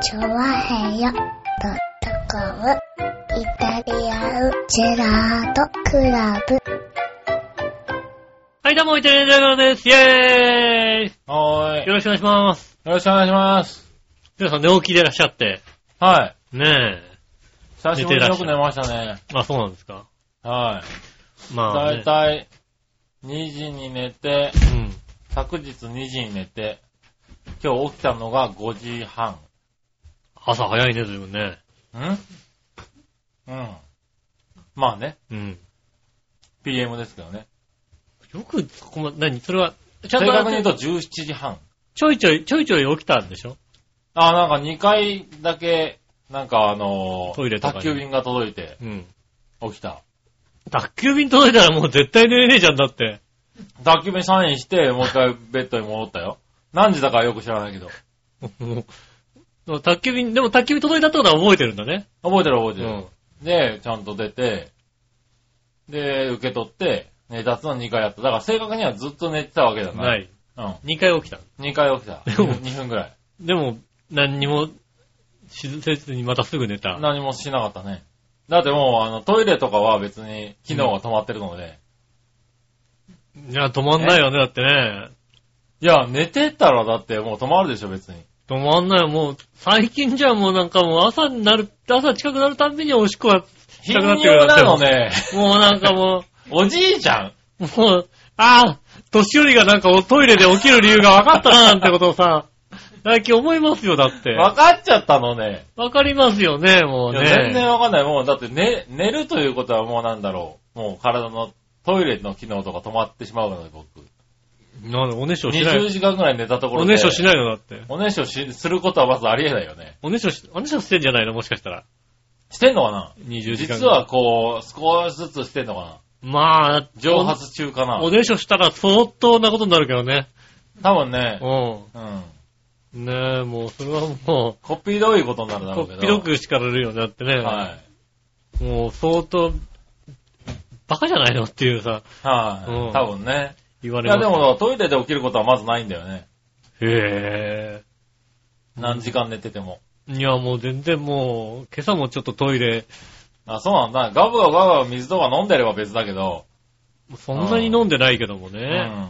チョワヘヨドットコムイタリアンジェラートクラブ。はい、どうも、イタリアンジェラートです。イェーイはーい。よよろしくお願いします。ろしくお願いします。皆さん寝起きでいらっしゃって。はい。ね久しぶりによく寝ましたね。え。あ、そうなんですか。はい。まあ、だね。いたい2時に寝て、うん。昨日2時に寝て、今日起きたのが5時半。朝早いね、ずいぶんね。ん？うん。まあね、うん。PM ですけどね。よく、ここま、何？それは、ちゃんと正確に言うと17時半。ちょいちょい、ちょいちょい起きたんでしょ？あ、なんか2回だけ、なんかあのートイレとかに宅急便が届いてうん。起きた。宅急便届いたらもう絶対寝れねえじゃんだって。宅急便サインして、もう一回ベッドに戻ったよ。何時だかよく知らないけど。も う宅急便、でも宅急便届いたってことは覚えてるんだね。覚えてる覚えてる。うん。で、ちゃんと出て、で、受け取って、寝立つの2回やった。だから正確にはずっと寝てたわけじゃな。ないい。うん。2回起きた。2回起きた。でも2分ぐらい。でも、何にもしせずにまたすぐ寝た。何もしなかったね。だってもう、あの、トイレとかは別に機能が止まってるので、いや、止まんないよね、だってね。いや、寝てたらだってもう止まるでしょ、別に。止まんないよ、もう、最近じゃもうなんかもう朝になる、朝近くなるたんびにおしっこが頻したくなってくる尿なのね。もうなんかもおじいちゃん。う、もう、ああ、年寄りがなんかおトイレで起きる理由が分かったななんてことをさ、最近思いますよ、だって。わかっちゃったのね。わかりますよね、もうね。全然わかんない。もう、だって寝、寝るということはもうなんだろう。もう体のトイレの機能とか止まってしまうので、僕。なんで、おねしょしな20い。時間ぐらい寝たところで。おねしょしないのだって。おねしょし、することはまずありえないよね。おねしょし、おねしょしてんじゃないの？もしかしたら。してんのかな？20時間。実はこう、少しずつしてんのかまあ、な蒸発中かな？おねしょしたら相当なことになるけどね。多分ね、ううん。ん。ねえ、もう、それはもこっぴどいことになるう、だろうけど。こっぴどく叱られるよね、だってね。はい。もう、相当、バカじゃないの？っていうさ、はい、うん多分ね。いや、言われます。でもトイレで起きることはまずないんだよね。へ何時間寝てても。え。いや、もう全然もう、今朝もちょっとトイレ、あ、そうなんだ。ガブガブガブガブ水とか飲んでれば別だけど。そんなに飲んでないけどもうね、ん。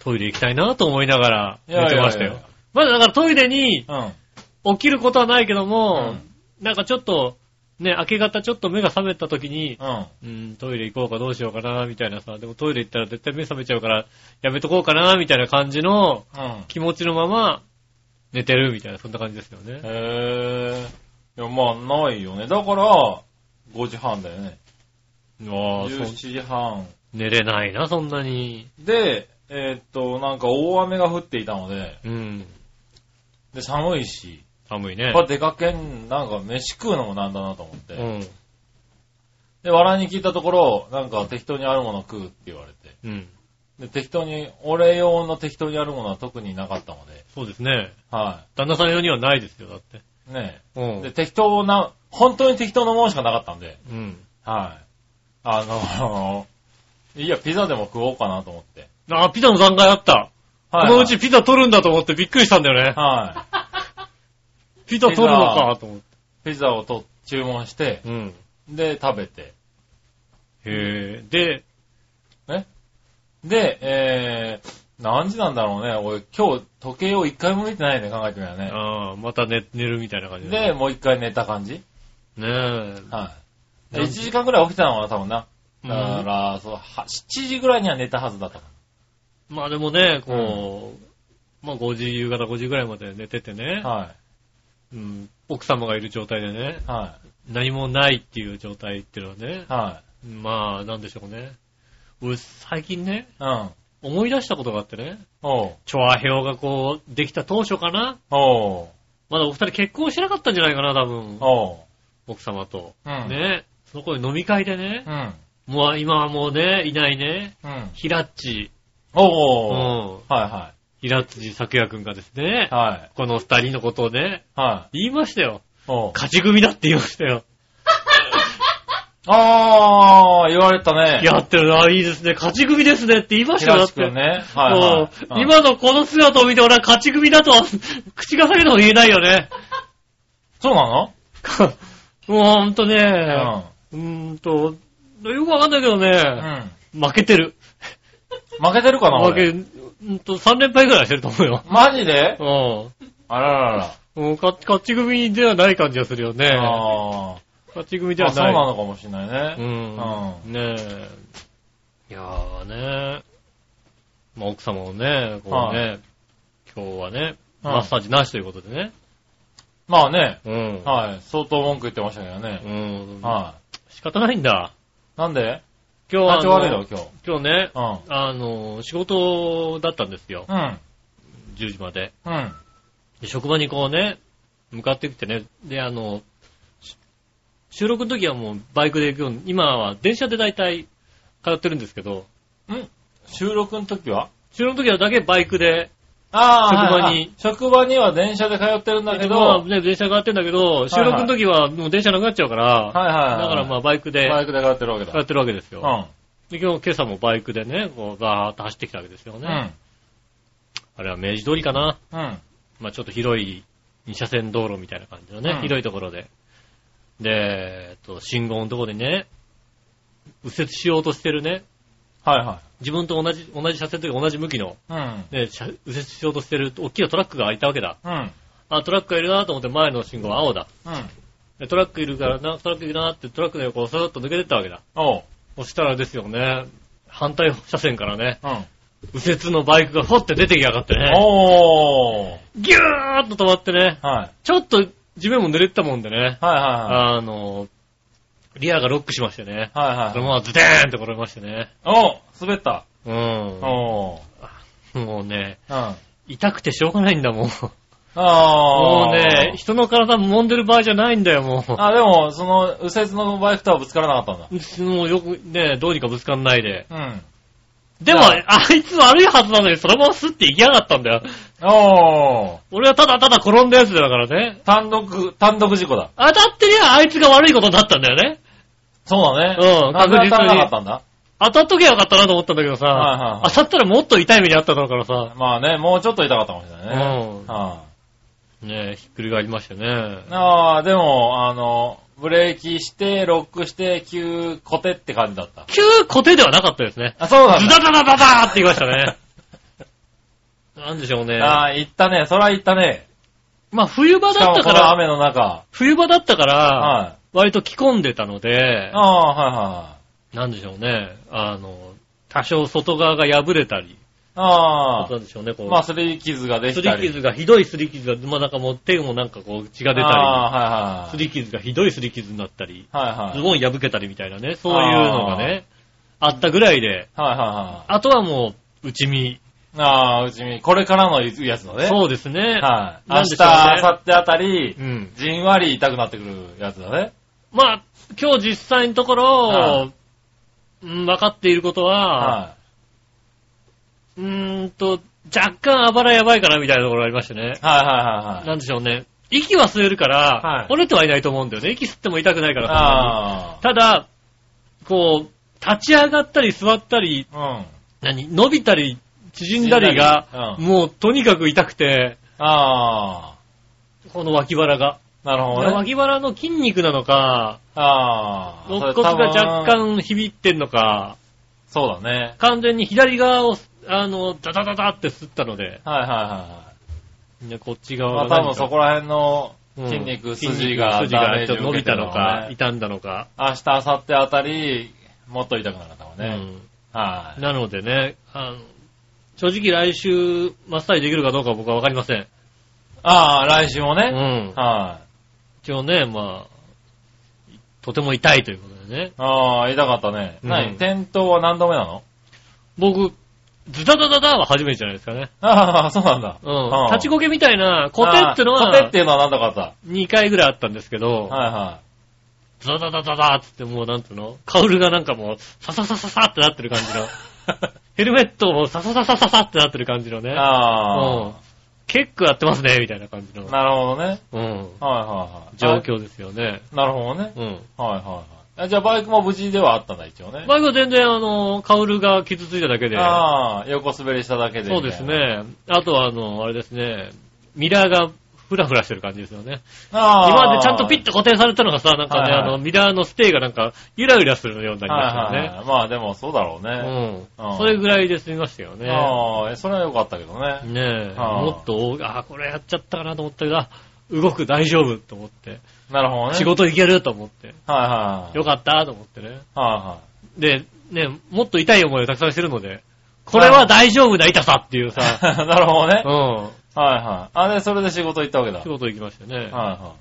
トイレ行きたいなと思いながらいや寝てましたよ。まだだからトイレにうん。起きることはないけどうも、ん。なんかちょっと、ね、明け方ちょっと目が覚めた時に、うん。うん、トイレ行こうかどうしようかな、みたいなさ、でもトイレ行ったら絶対目覚めちゃうから、やめとこうかな、みたいな感じのうん。気持ちのまま寝てるみたいな、そんな感じですよね。へえ。いや、まあ、ないよね。だから、5時半だよね。ああ、そう17時半。寝れないな、そんなに。で、えーっと、なんか大雨が降っていたので、うん。で、寒いし、寒いねやっ。ぱ出かけん、なんか飯食うのもなんだなと思って。うん。で、笑いに聞いたところ、なんか適当にあるもの食うって言われて。うん。で、適当に、俺用の適当にあるものは特になかったので、そうですね。は旦那さん用にはないですよ、だって。い。ねうん。で、適当な、本当に適当なものしかなかったんで、うん。はい。あの、いや、ピザでも食おうかなと思って。あ、ピザの残骸あった。はい、このうちピザ取るんだと思ってびっくりしたんだよね。はい。ピザ取るのかと思って。ピザをと注文して、うん。で、食べて。へえ。で、で、えー、何時なんだろうね。俺、今日、時計を一回も見てないね、考えてみたらね。ああ、また寝、寝るみたいな感じで、もう一回寝た感じ？ねえ。はい。なん1時間くらい起きてたのかな、多分な。うんだから、そう、は7時ぐらいには寝たはずだった。まあでもね、こう、まあ5時、夕方5時ぐらいまで寝ててね、はうん、奥様がいる状態でね、い。は何もないっていう状態っていうのはねい。、はまあなんでしょうね。俺最近ね、い。うん。思い出したことがあってね、おう。チョアヘオがこう、できた当初かなおう。まだお二人結婚してなかったんじゃないかな、多分。おう。奥様と。うん。ね。そこで飲み会でねう、ん。もう今はもうね、いないね、うん。ヒラッチ、うおう。ん。はいはヒラッチ咲夜くんがですねい。、はい。この二人のことをね、はい。言いましたよ。おう。勝ち組だって言いましたよ。あー、言われたね。やってるな、いいですね。勝ち組ですねって言いましたよ、だって。ね。はいはい。今のこの姿を見て俺は勝ち組だとは、口が裂けても言えないよね。そうなの？もうほんとね、ううーんと、よくわかんないけどね、ん。負けてる。うん。負けてるかな負け、俺？うーんと3連敗ぐらいしてると思うよ。マジで？うあらららん。もう勝勝ち組ではない感じがするよね。ら。あ勝ち組であ。はない。あそうなのかもしれないうね。ん。うねえ。いやーねまあ奥様もね、こうね、今日はね、うんマッサージなしということでね。まあね、うん。はい。相当文句言ってましたけどうね。ん。は仕方ないんだ。い。なんで？今日はあの。体調悪いの？今日。今日ね、うん。あの、仕事だったんですよ。うん。10時まで。うん。で職場にこうね、向かってきてね、で、あの、し収録の時はもうバイクで行く今は電車で大体通ってるんですけど、ん？収録の時は？収録の時はだけバイクで、ああ、職場に職場には電車で通ってるんだけど、はまあね、電車が通ってんだけど、収録の時はもう電車なくなっちゃうから、いはいはい。だからまあバイクでバイクで通ってるわけだ。通ってるわけですよ。うん。で、今日、今朝もバイクでね、こう、バーっと走ってきたわけですよね。うん。あれは明治通りかな。うん。まあちょっと広い二車線道路みたいな感じのね、うん広いところで。で、えっと、信号のところでね、右折しようとしてるね、はいは自分と同じ、同じ車線というか同じ向きの、い。うん。ね、車右折しようとしてる大きなトラックがいたわけだ。うん。あ、トラックがいるなと思って前の信号は青だ。うん。でトラックいるからな、トラックいるなってトラックの横をさーっと抜けてったわけだ。おう。そしたらですよね、反対車線からね、うん。右折のバイクがほって出てきやがってね、おー。ギューッと止まってね、はい。ちょっと地面も濡れてたもんでね、はいはあの、リアがロックしましてね、いはい。はいはい。そのままズデーンって転びましてね。おう滑った。うん。おう。もうね、うん。あ痛くてしょうがないんだもん。あ。もうね、人の体揉んでる場合じゃないんだよ、もう。あ、でも、その、右折のバイクとはぶつからなかったんだ。もうよくね、どうにかぶつかんないで。うん。でも、あいつ悪いはずなのに、そのままスッて行きやがったんだよ。おー。俺はただただ転んだやつだからね。単独、単独事故だ。当たってりゃあいつが悪いことになったんだよね。そうだね。うんなんで当たらな確実にかったんだ当たっとけばよかったなと思ったんだけどさ、はいはいはい当たったらもっと痛い目にあっただろうからさ、まあね、もうちょっと痛かったかもしれないね。うんはねえ、ひっくり返りましたねい。ああ、でも、あの、ブレーキして、ロックして、急、コテって感じだった。急固定ではなかったですね。あ、そうなんだ。ズダダダダダーって言いましたね。なんでしょうね。ああ、行ったね。そら行ったね。まあ冬場しかもだったから、この雨の中。冬場だったから、はい。割と着込んでたのであ、あ、はいはなんでしょうね。あの、多少外側が破れたり、い。ああなんでしょうね、こう。まあ、すり傷がですきたり。り傷が、ひどいすり傷が、まあなんかもう手もなんかこう血が出たああ、り、すり傷がひどいすり傷になったり、はいはい。はいはい。ズボン破けたりみたいなね、そういうのがね、あったぐらいで、はいはいはあとはもう、内身。い。ああ、うちに、これからのやつのね。そうですね。はい。明日、ね明後日あたり、うん。じんわり痛くなってくるやつだね。まあ、今日実際のところ、はいうん分かっていることは、はうーんと、若干あばらやばいかなみたいなところがありましてね。い。はいはいはいはい。なんでしょうね。息は吸えるから、はい折れてはいないと思うんだよね。息吸っても痛くないから。あただ、こう、立ち上がったり座ったり、あ。うん。何、伸びたり、縮んだりが、縮んもうとにかく痛くて、あこの脇腹が。あ。なるほどね。脇腹の筋肉なのか、ああ。肋骨が若干響ってんのか、そうだね。完全に左側を、あの、ダダダダって吸ったので、はいはいはねこっち。まあ側が多分そこら辺のうん筋肉、筋筋が筋がちょっと伸びたのか、ね傷んだのか。明日、明後日あたり、もっと痛くなるかもね。うんはい。なのでね、あの正直来週、マッサージできるかどうかは僕はわかりません。ああ、来週もうね。ん。はい。一応ね、まあ、とても痛いということでね。ああ、痛かったね。うん何？転倒は何度目なの？僕、ズダダダダは初めてじゃないですかね。ああ、そうなんだ。うん。うん立ちこけみたいな、コテってのは、あーコテっていうのは何度かあった。2回ぐらいあったんですけど、はいはズダダダダダーっつってもうなんていうの？カウルがなんかもう、サササササってなってる感じの。ヘルメットもササササササってなってる感じのい。ね。あ結構やってますね、みたいな感じのあ。。なるほどね。うん。はいはいはい。状況ですよね。あなるほどね。うん。はいはいはいあ。じゃあバイクも無事ではあったんだ、一応ね。バイクは全然あの、カウルが傷ついただけで。ああ、横滑りしただけで。そうです。ね。あとはあの、あれですね、ミラーがふらふらしてる感じですよね。ああ。今までちゃんとピッと固定されたのがさ、なんかね、はいはいあの、ミラーのステイがなんか、ゆらゆらするようになりましたよね。はいはいはい。まあでもそうだろうね。うん。うんそれぐらいで済みましたよね。ああ、それは良かったけどね。ねえ、はあもっと、あ、これやっちゃったかなと思ったけど、あ動く大丈夫と思って、なるほどね。仕事行けると思って、はいはい。よかったと思ってね。はで、ね、もっと痛い思いをたくさんしてるので、これは大丈夫な痛さっていうさ、いはい。なるほどね。うん、はいはい。あ、で、それで仕事行ったわけだ。仕事行きましたね。は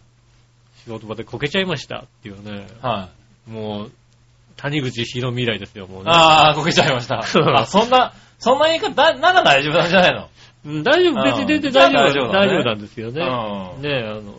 仕事場でこけちゃいましたっていうね、いはい。はい。もう、谷口博未来ですよ、もうね。ああ、こけちゃいました。あ、そんな、そんな言い方、だ、なら大丈夫なんじゃないの？うん大丈夫、別に全然じゃあ大丈夫、大丈夫だ丈夫なんですようん。ね。はいねえ、あの、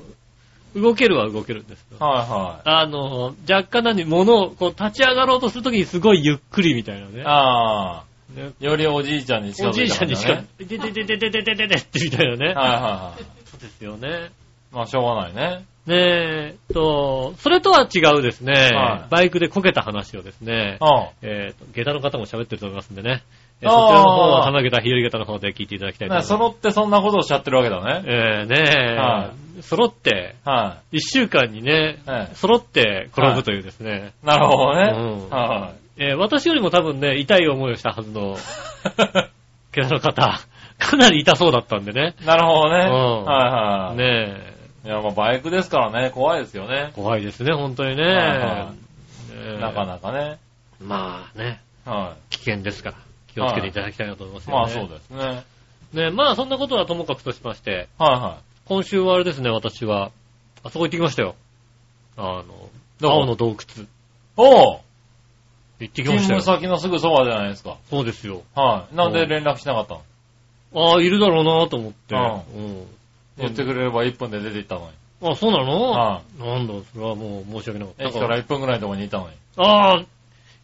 動けるは動けるんですよ。はあの、若干何、物を、こう、立ち上がろうとするときにすごいゆっくりみたいなねい。。あね、よりおじいちゃんに近おじいづいちゃんにしかね。、でででででででででってみたいなね。はいはいはい。そうですよね。まあ、しょうがないね。ねえ、と、それとは違うですね、はいバイクでこけた話をですねう、ん。えっ、と、下駄の方も喋ってると思いますんでね、えーそちらの方は花下駄、日和下駄の方で聞いていただきたいと思います。揃ってそんなことをおっしゃってるわけだね。えー、ねえ、は揃って、は一週間にね、ええ揃って転ぶというですね、い。なるほどね。うんはえー私よりも多分ね、痛い思いをしたはずの 下駄の方、かなり痛そうだったんでね。い。なるほどね。うんはいはい。ねいや、まあバイクですからね、怖いですよねえ、。怖いですね、本当にね。はいはねえなかなかね。まあね、は危険ですから、気をつけていただきたいなと思いますい。よね。まあそうですね。はいねまあそんなことはともかくとしまして、は今週はあれですね、私は、あそこ行ってきましたよ。あの、青の洞窟。い。おう行ってきましたよ。勤務先のすぐそばじゃないですか。そうですよ。はい。なんで連絡しなかったの？ああ、いるだろうなと思って。ううん。言ってくれれば1分で出て行ったのに。あ、そうなの？はなんだ、それはもう申し訳なかった。駅から1分ぐらいのところにいたのに。ああ、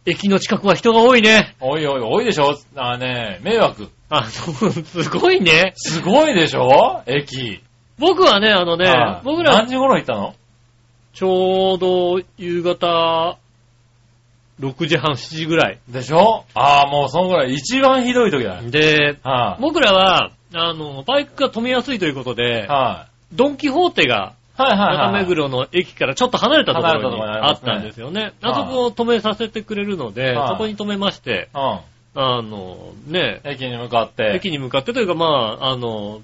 駅の近くは人が多いね。おいおい、多いでしょ？あーね迷惑。あ、そう、すごいね。すごいでしょ？駅。僕はね、あのねは、い僕ら何時頃行ったの？ちょうど夕方6時半、7時ぐらい。でしょ？ああ、もうそのぐらい一番ひどい時だよ。で、はい、僕らは、あの、バイクが止めやすいということで、はドンキホーテがい、はいはい中はい。目黒の駅からちょっと離れたとこ離れたろにところにありますねあったんですよね。はいあそこを止めさせてくれるので、はいそこに止めまして、うん。あの、ね、駅に向かって。駅に向かってというか、まあ、あの、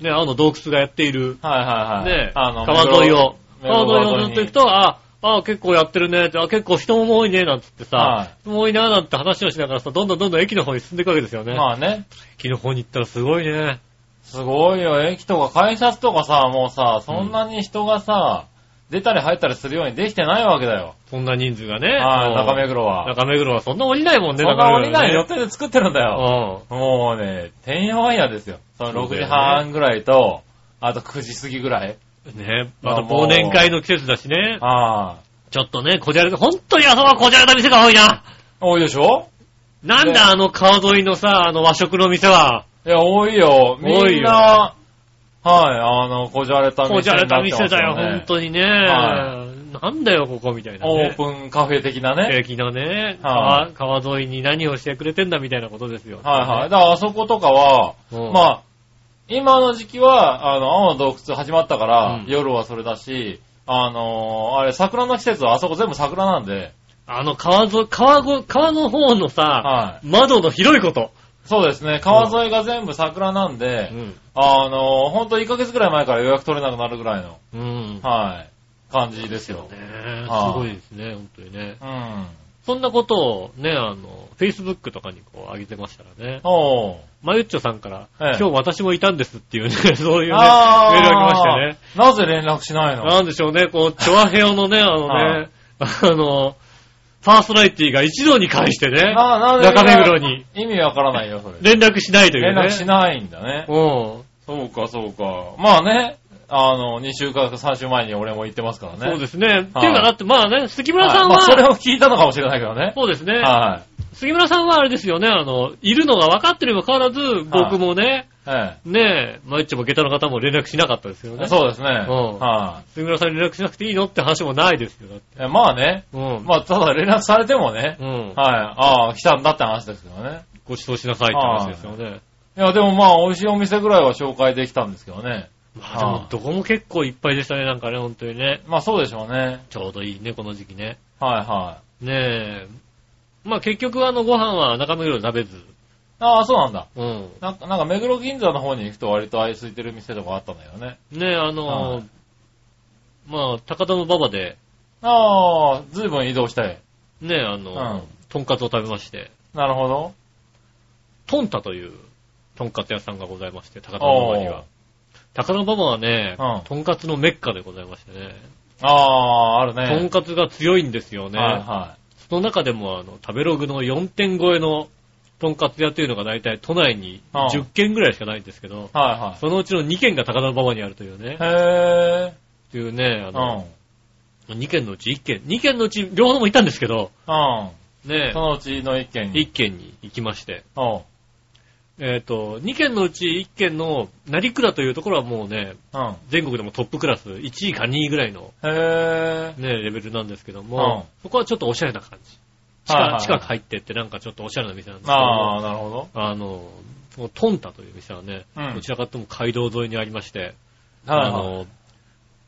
ね、青の洞窟がやっている、はいはいはい。ね、あの、川沿いを、目黒川沿いをずっと行くと、あ、あ、結構やってるねって、あ、結構人も多いね、なんつってさ、はい人も多いな、なんて話をしながらさ、どんどんどんどん駅の方に進んでいくわけですよね。まあね。駅の方に行ったらすごいね。すごいよ、駅とか改札とかさ、もうさ、そんなに人がさ、出たり入ったりするようにできてないわけだよ。そんな人数がね。はい、もう中目黒は。中目黒はそんな降りないもんね、そんな降りない予中定で作ってるんだよ。目黒もうね、てんやわんやですよ。その6時そうだよね半ぐらいと、あと9時過ぎぐらい。うん。ね、また忘年会の季節だしね。ああ。ちょっとね、こじゃれた、本当にあそこはこじゃれた店が多いな。多いでしょ？ねなんだあの川沿いのさ、あの和食の店は。いや、多いよ。み多いよんな、はい、あの、こじゃれた店こじゃれた店だよ、ね本当にね。はなんだよ、ここみたいなオーね。プンカフェ的なね。駅のね、は川川沿いに何をしてくれてんだみたいなことですよ。はいはい。だからあそことかは、うんまあ、今の時期は、あの、青の洞窟始まったから、うん夜はそれだし、あのーあれ、桜の季節はあそこ全部桜なんで、あの川沿い、川ご、川の方のさ、はい。窓の広いこと。そうですね、川沿いが全部桜なんで、うん。あのーほんと1ヶ月ぐらい前から予約取れなくなるぐらいの、うん。はい、感じですよ。ねえはいすごいですね、本当にね。うん。そんなことをね、あの、Facebook とかにこう上げてましたらね、おー。まゆっちょさんから、ええ今日私もいたんですっていうね、そういうね、メールが来ましてね。なぜ連絡しないの？なんでしょうね、こう、チョアヘオのね、あのはね、あの、パーソナリティが一度に返してね、中目黒に意味わからないよ、それ。連絡しないというね。連絡しないんだね。うん。そうか、そうか。まあね、あの、2週間か3週前に俺も言ってますからね。そうですね。っていうか、だってまあね、杉村さんはいまあ、それは、を聞いたのかもしれないけどね。そうですね。は杉村さんはあれですよね、あの、いるのが分かってれば変わらず、僕もね、い。えねえ、まゆっちょも下駄の方も連絡しなかったですよえ。ね。そうですね。うんは杉村さんに連絡しなくていいのって話もないですよ、だって。い。えまあね。うん。まあ、ただ連絡されてもね。うん。はい。ああ、来たんだって話ですけどね。ご馳走しなさいって話ですよね。いや、でもまあ、美味しいお店ぐらいは紹介できたんですけどね。まあでも、どこも結構いっぱいでしたね、なんかね、本当にね。まあそうでしょうね。ちょうどいいね、この時期ね。はいはい。ねえ。まあ結局あのご飯は中目黒で食べず。ああ、そうなんだ。うん。なんか、なんか目黒銀座の方に行くと割と愛空いてる店とかあったんだよね。ねえ、あのはいまあ、高田の馬場で、ああ、ずいぶん移動して。ねえ、あの、うんとんかつを食べまして、なるほど。トンタというとんかつ屋さんがございまして、高田馬場には。高田馬場はね、うんとんかつのメッカでございましてね、ああ、あるね。とんかつが強いんですよね。はいはその中でも、あの、食べログの4点超えのとんかつ屋というのが大体都内にうん10軒ぐらいしかないんですけど、い。はいはそのうちの2軒が高田馬場にあるというねい。、へというね、あの、ん。2軒のうち1軒、2軒のうち両方とも行ったんですけど、うん。ねそ、のうちの一軒に。1軒に行きまして。えっ、と、2軒のうち1軒の成倉というところはもうね、うん。全国でもトップクラス、1位か2位ぐらいの。ね、レベルなんですけども、うそこはちょっとおしゃれな感じ。地下はいはいはい近く入ってってなんかちょっとおしゃれな店なんですけどあも、あ、なるほど。あの、トンタという店はね、うんどちらかというと街道沿いにありまして、はいはい。あの、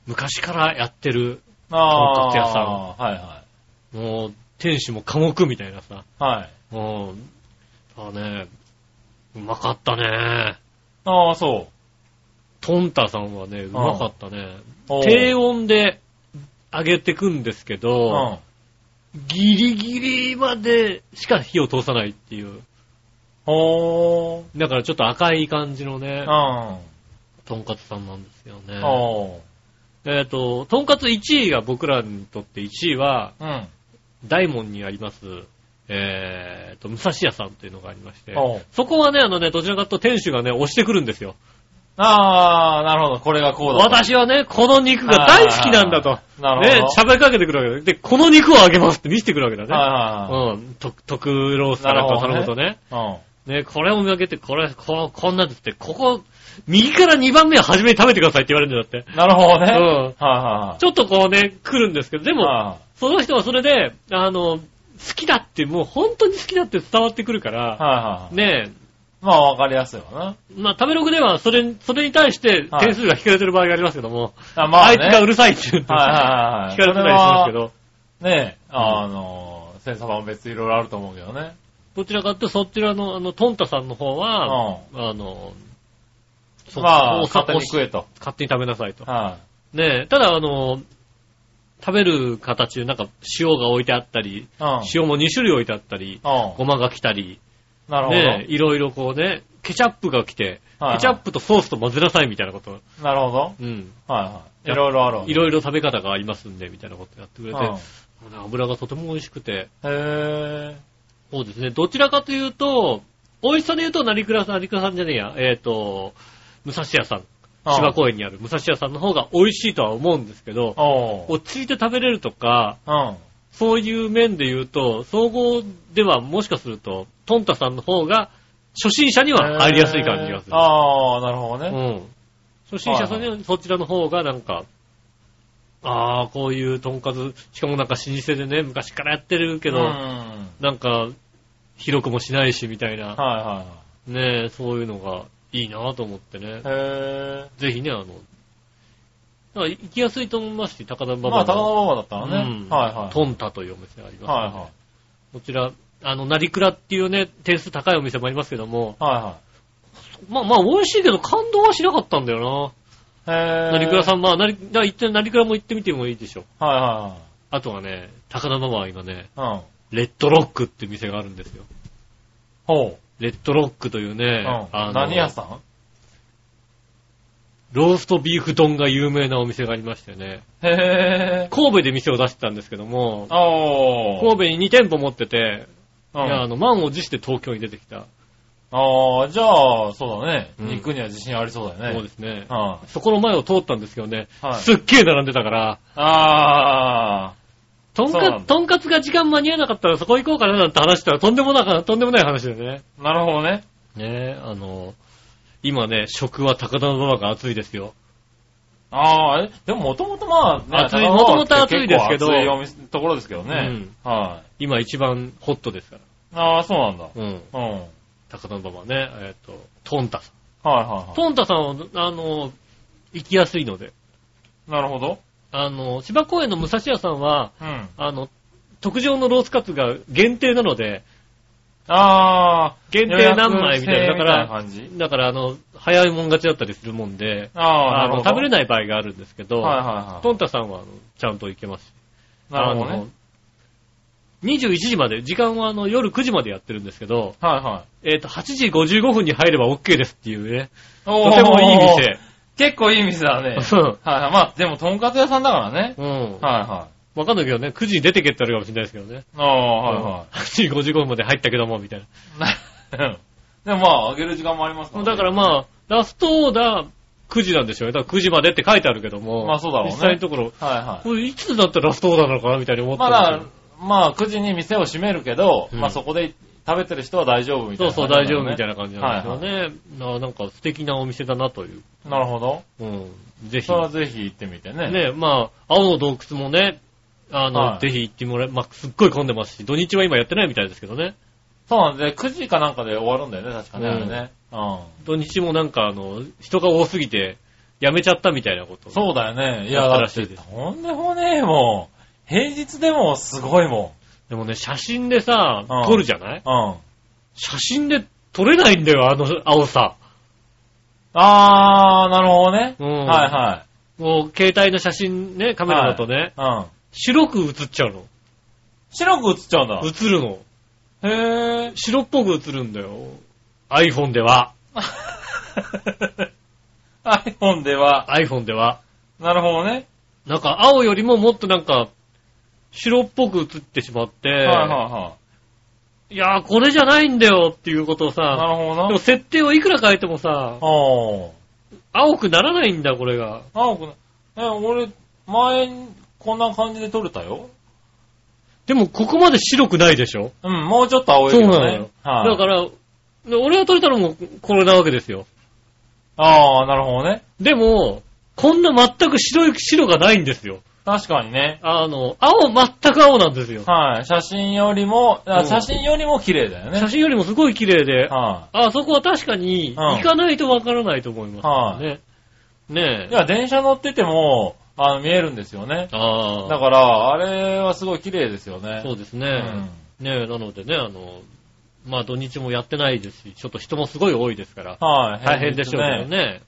昔からやってる、あとんかつ屋さんはいはもう、店主も寡黙みたいなさ、い。はい。もう、あね、うまかったね。ああ、そトンタさんはね、うまかったね。う。おう低温で揚げてくんですけうど、ん。ギリギリまでしか火を通さないっていう。ほー。だからちょっと赤い感じのねう、ん。とんかつさんなんですよね。おう。えっ、と、とんかつ1位が僕らにとって1位は、うん。大門にあります、えっ、と、武蔵屋さんというのがありまして。そこはね、あのね、どちらかと店主がね、押してくるんですよ。ああ、なるほど。これがこうだと。私はね、この肉が大好きなんだと。なるほど。ね、喋りかけてくるわけだ。で、この肉をあげますって見せてくるわけだね。はうん。と特ロースかなんか頼むとね。いはいはい。ね、これを見分けて、これ、ここんなんですって、ここ、右から2番目は初めに食べてくださいって言われるんだって。うん。なるほどね。うん。はいはいちょっとこうね、来るんですけど、ではい。も、はその人はそれで、あの、好きだって、もう本当に好きだって伝わってくるかいら、はいはい。ねまあわかりやすいわな。まあ、食べログでは、それ、それに対して点数が引かれてる場合がありますけども、あまあね。あいつがうるさいって言って、はいはいはい。引かれてたりしますけど。ねえ、あの、千差万別いろいろあると思うけどね。どちらかというと、そちらの、あの、トンタさんの方は、あの、そまあ、お勝手にお食えと。勝手に食べなさいと。はねえ、ただあの、食べる形でなんか塩が置いてあったり、い。うん。塩も2種類置いてあったり、うん。ごまが来たり、なるほど。ねえ、いろいろこうね、ケチャップが来て、はいはいケチャップとソースと混ぜなさいみたいなこと、なるほど。うん。はいはい。いろいろあるわけいろいろ食べ方がありますんで、みたいなことやってくれて、うん油がとても美味しくて、へぇそうですね、どちらかというと、美味しさで言うと、成倉さん、成倉さんじゃねえや、えっ、と、武蔵屋さん、ー。芝公園にある武蔵屋さんの方が美味しいとは思うんですけど。落ち着いて食べれるとか、うん。そういう面で言うと、総合ではもしかすると、トンタさんの方が、初心者には入りやすい感じがする。ああ、なるほどね。うん。初心者さんにはそちらの方がなんか、ああ、こういうとんかつ、しかもなんか老舗でね、昔からやってるけど、なんか、広くもしないし、みたいな、はねえ、そういうのがいいなと思ってね。へぜひね、あの、だから行きやすいと思いますし、高田馬場ぇまあ、高野馬場だったらね。うんはいはい。トンタというお店があります、はいはこちら、あの、成倉っていうね、点数高いお店もありますけども、い。はいはまあまあ美味しいけど感動はしなかったんだよい。へな。ぇ成倉さん、まあ、成、だから行って、成倉も行ってみてもいいでしょ。はいはあとはね、高田馬場は今ね。うん。レッドロックって店があるんですよ。ほレッドロックというう。ね、うん。あの何屋さん？ローストビーフ丼が有名なお店がありましてね、へぇ神戸で店を出してたんですけども。神戸に2店舗持ってて、うんいや、あの、満を持して東京に出てきた。ああ、じゃあ、そうだね。うん肉には自信ありそうだよね。そうですね。はそこの前を通ったんですけどね、い。はい。すっげえ並んでたから、あとんかそうなんだとんかつが時間間に合わなかったらそこ行こうかななんて話したらとんでもなかとんでもない話だよね。あ、なるほどね。ねえ、あの、今ね、食は高田馬場が熱いですよ。ああ、え、でももともとまあ、ね、暑い高野馬場元々暑いですけど結構暑いお店ところですけどね。は今一番ホットですかい。ああ、そうなんだ。ら。うん。うん。はい高田馬場ね、えっ、と、トンタさん。はいはい。トンタさんは、あの、行きやすいので。なるほど。あの、芝公園の武蔵屋さんは、うん。あの、特上のロースカツが限定なので、あー。限定何枚みたいな。だから、だからあの、早いもん勝ちだったりするもんで、ああの。食べれい。ない場合があるんですけど、はいはいはい。トンタさんはちゃんと行けますし。なるほどね。あの21時まで、時間はあの夜9時までやってるんですけど、はいはい。えっ、と、8時55分に入れば OK ですっていうね、ととてもいい。店。結構いい店だね。うんはいはい。まあ、でも、とんかつ屋さんだからね。うん。はいはい。わかんないけどね、9時に出てけってあるかもしれないですけどね。ああ、はいは8時55分まで入ったけども、みたいい。でもまあ、あげる時間もありますからな。ね。だからまあ、ラストオーダー9時なんでしょうね。だから9時までって書いてあるけども、まあそうだろうね実際のところ、はいはい。これいつだったらラストオーダーなのかなみたいに思ってまあだからんです、まあ9時に店を閉めるけど、うんまあそこで食べてる人は大丈夫みたいな、そうそう、大丈夫みたいな感じなんですよはいね。ななんか素敵なお店だなという。なるほど。うん。ぜひそ。れはぜひ行ってみてね。ね、まあ、青の洞窟もね、あの、はいぜひ行ってもらえ、まあ、すっごい混んでますし、土日は今やってないみたいですけどね。そうなんで、9時かなんかで終わるんだよね、確かね、うんあれね。うん。土日もなんかあの、人が多すぎて、やめちゃったみたいなこと。そうだよね。いや、らしいですとんでもねえもん。平日でもすごいもでもね、写真でさうん、撮るじゃない？ん。うん。写真で撮れないんだよ、あの青さ。あー、なるほどね。うんはいはもう、携帯の写真ね、カメラだとね、い。うん。白く写っちゃうの。白く映っちゃうんだ。映るの。へぇ白っぽく映るんだよ。iPhone では。ー。iPhone では、iPhone では。なるほどね。なんか、青よりももっとなんか、白っぽく映ってしまって、はいはいはいやー、これじゃないんだよっていうことをい。なさ、るほどなでも。設定をいくら変えてもさ、おー。青くならないんだ、これが。青くな、え、俺、前、こんな感じで撮れたよ。でも、ここまで白くないでしょ？うん、もうちょっと青いけどねそうなのよ。。はい。だから、で俺が撮れたのもこれなわけですよ。ああ、なるほどね。でも、こんな全く白い、白がないんですよ。確かにね。あの、青、全く青なんですよ。はい。写真よりも、あうん写真よりも綺麗だよね。写真よりもすごい綺麗で、はあそこは確かに、ん行かないとわからないと思いますね。ねい。いや、電車乗ってても、あの、見えるんですよね。ああ。だから、あれはすごい綺麗ですよね。そうですね。うんねなのでね、あの、まあ土日もやってないですし、ちょっと人もすごい多いですから、はい。大変でしょうけどね。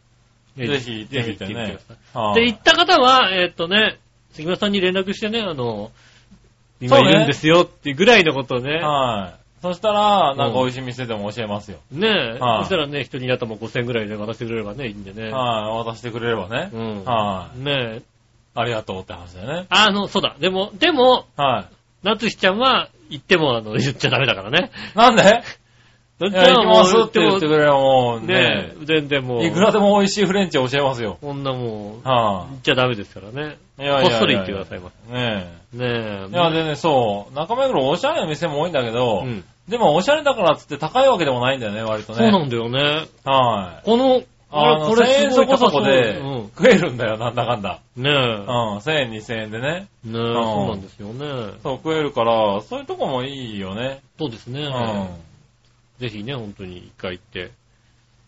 ぜひ行ってみてねぜひ行ってみてくださいはい。で、行った方は、えーっとね、杉村さんに連絡してね、あの、今いるんですよっていうぐらいのことをね、はい。そしたら、なんか美味しい店でも教えますよ。ねはいそしたらね、一人に頭5000円ぐらいで渡してくれればね、いいんでね。はい。渡してくれればね。うん。はい。ねありがとうって話だよね。あの、そうだ、でも、でも、はい。なつしちゃんは、言っても、あの、言っちゃダメだからね。なんで？ないつや、行きますもって言ってくれればもうねね、全然もう、いくらでも美味しいフレンチ教えますよ。こんなもう、は言っちゃダメですからね。い。いやいやいやこっそり言ってくださいまい。ねねえ。え。いや、でね、そう、中目黒おしゃれな店も多いんだけど、うん。でもおしゃれだからっつって高いわけでもないんだよね、割とね。そうなんだよね。はい。この、あの、これ1000円そこそこでうん。食えるんだよ、なんだかんだ。ねえ。うん、1000円、2000円でね。ねえ、そうなんですよね。そう、食えるから、そういうとこもいいよね。そうですね。うん。ぜひね、本当に一回行って、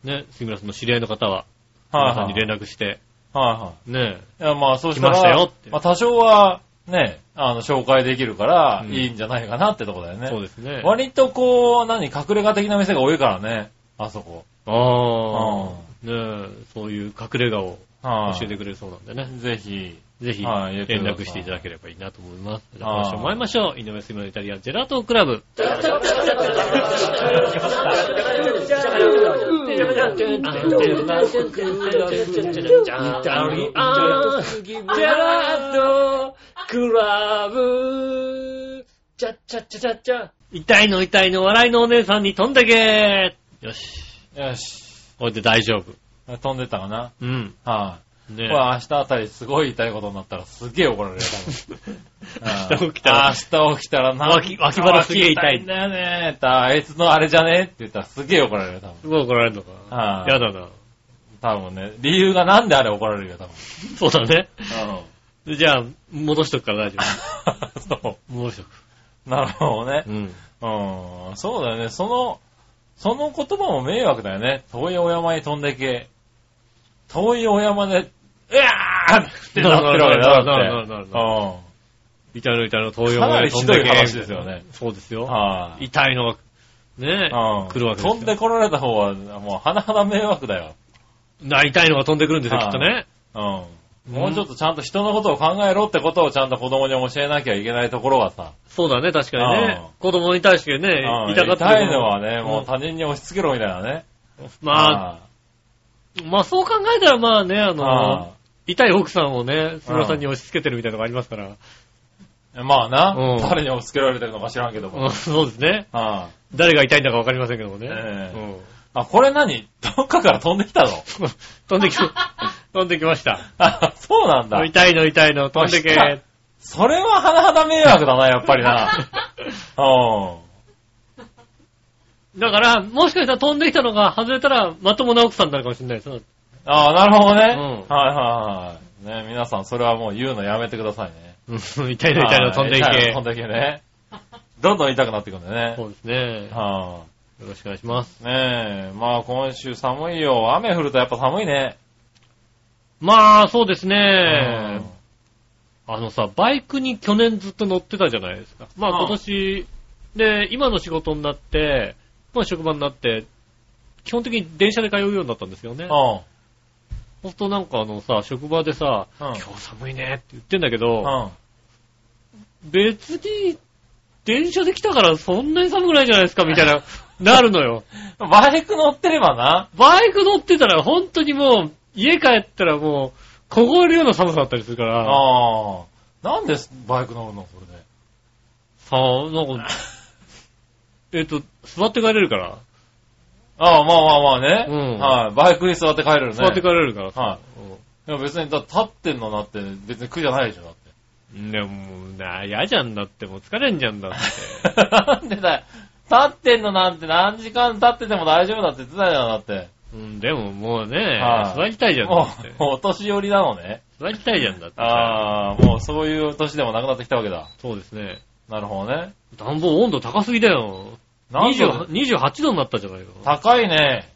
ね、杉村さんの知り合いの方は。皆さんに連絡して、はいはねい。いや、まあ、そうしたら、来ましたよってまあ、多少は、ね、あの、紹介できるから、うんいいんじゃないかなってとこだよね。そうですね。割とこう、何、隠れ家的な店が多いからね、あそこ。ああ、ねえ、そういう隠れ家をはい。教えてくれるそうなんでね。ぜひ、ぜひ、連絡していただければいいなと思います。じゃあ、参りましょう。井上杉村のイタリアンジェラートクラブ。痛いの痛いの笑いのお姉さんに飛んでけよし。よし。これで大丈夫。飛んでったかなうん。はい。ねこれ明日あたりすごい痛いことになったらすげえ怒られるよ、多分。明日起きたら明日起きたらな脇脇腹すげえ痛いんだよねあいつのあれじゃねって言ったらすげえ怒られるよ、多分。すごい怒られるのか。はいやだな。多分ね。理由がなんであれ怒られるよ、多分。そうだね。うじゃあ、戻しとくから大丈ん。そ夫。戻しとく。う。なるほどね。うん。うん。そうだよね。その、その言葉も迷惑だよね。遠いお山に飛んでけ。遠いお山でうわーってなってるわけだなるなるなるなるだって。痛いの痛いの、東うん。洋かなりひどい話ですよね。そうですよ。はい。痛いのが、ね、うん。来るわけですよ飛んでこられた方は、もう、甚だ迷惑だよ。な痛いのが飛んでくるんですよ、きはいっとね。うん。もうちょっとちゃんと人のことを考えろってことをちゃんと子供に教えなきゃいけないところがさ。そうだね、確かにねうん。子供に対してねうん、痛がってる痛いのはね、うんもう他人に押し付けろみたいなね。まあ、あまあそう考えたらまあね、ああの、痛い奥さんをね、菅村さんに押し付けてるみたいなのがありますから。まあな、うん誰に押し付けられてるのか知らんけども。うんそうですね。あ誰が痛いんだかわかりませんけどもね。ええうんあ、これ何？どっかから飛んできたの？飛んでき、飛んできました。あ、そうなんだ。痛いの痛いの、飛んでけ。あそれは甚だ迷惑だな、やっぱりな。うん。だから、もしかしたら飛んできたのが外れたら、まともな奥さんになるかもしれないですよ。ああ、なるほどね。うんはいはいはい。ね、皆さん、それはもう言うのやめてくださいね。うん 痛いの痛いの、飛んでいけはい痛いの飛ん。でいけね。どんどん痛くなっていくんだよね。そうですね。はよろしくお願いします。い。ねえ、まあ今週寒いよ。雨降るとやっぱ寒いね。まあ、そうですうねん。あのさ、バイクに去年ずっと乗ってたじゃないですか。まあうん今年、で、今の仕事になって、まあ職場になって、基本的に電車で通うようになったんですよね。うほんとなんかあのさ、職場でさ、うん今日寒いねって言ってんだけん。ど、うん。別に、電車で来たからそんなに寒くないじゃないですか、みたいな、なるのよ。バイク乗ってればな。バイク乗ってたら本当にもう、家帰ったらもう、凍えるような寒さだったりするから、ああ。なんでバイク乗るの？それで。さあ、なんか、えっと、座って帰れるから、ああ、まあまあまあね。うんはい。バイクに座って帰れるね。座って帰れるからさ、はいいや別に、だって立ってんのなって別に苦じゃないでしょ、だって。うんでももう、な、嫌じゃんだって、もう疲れんじゃんだって。なんでだよ。立ってんのなんて何時間立ってても大丈夫だって言ってたじゃん、だって。うん、でももうね、はい座りたいじゃんだもって。う、お年寄りなのね。座りたいじゃんだって。ああ、もうそういう年でもなくなってきたわけだ。そうですね。なるほどね。暖房温度高すぎだよ。なんで20 28度になったじゃないか。高いね。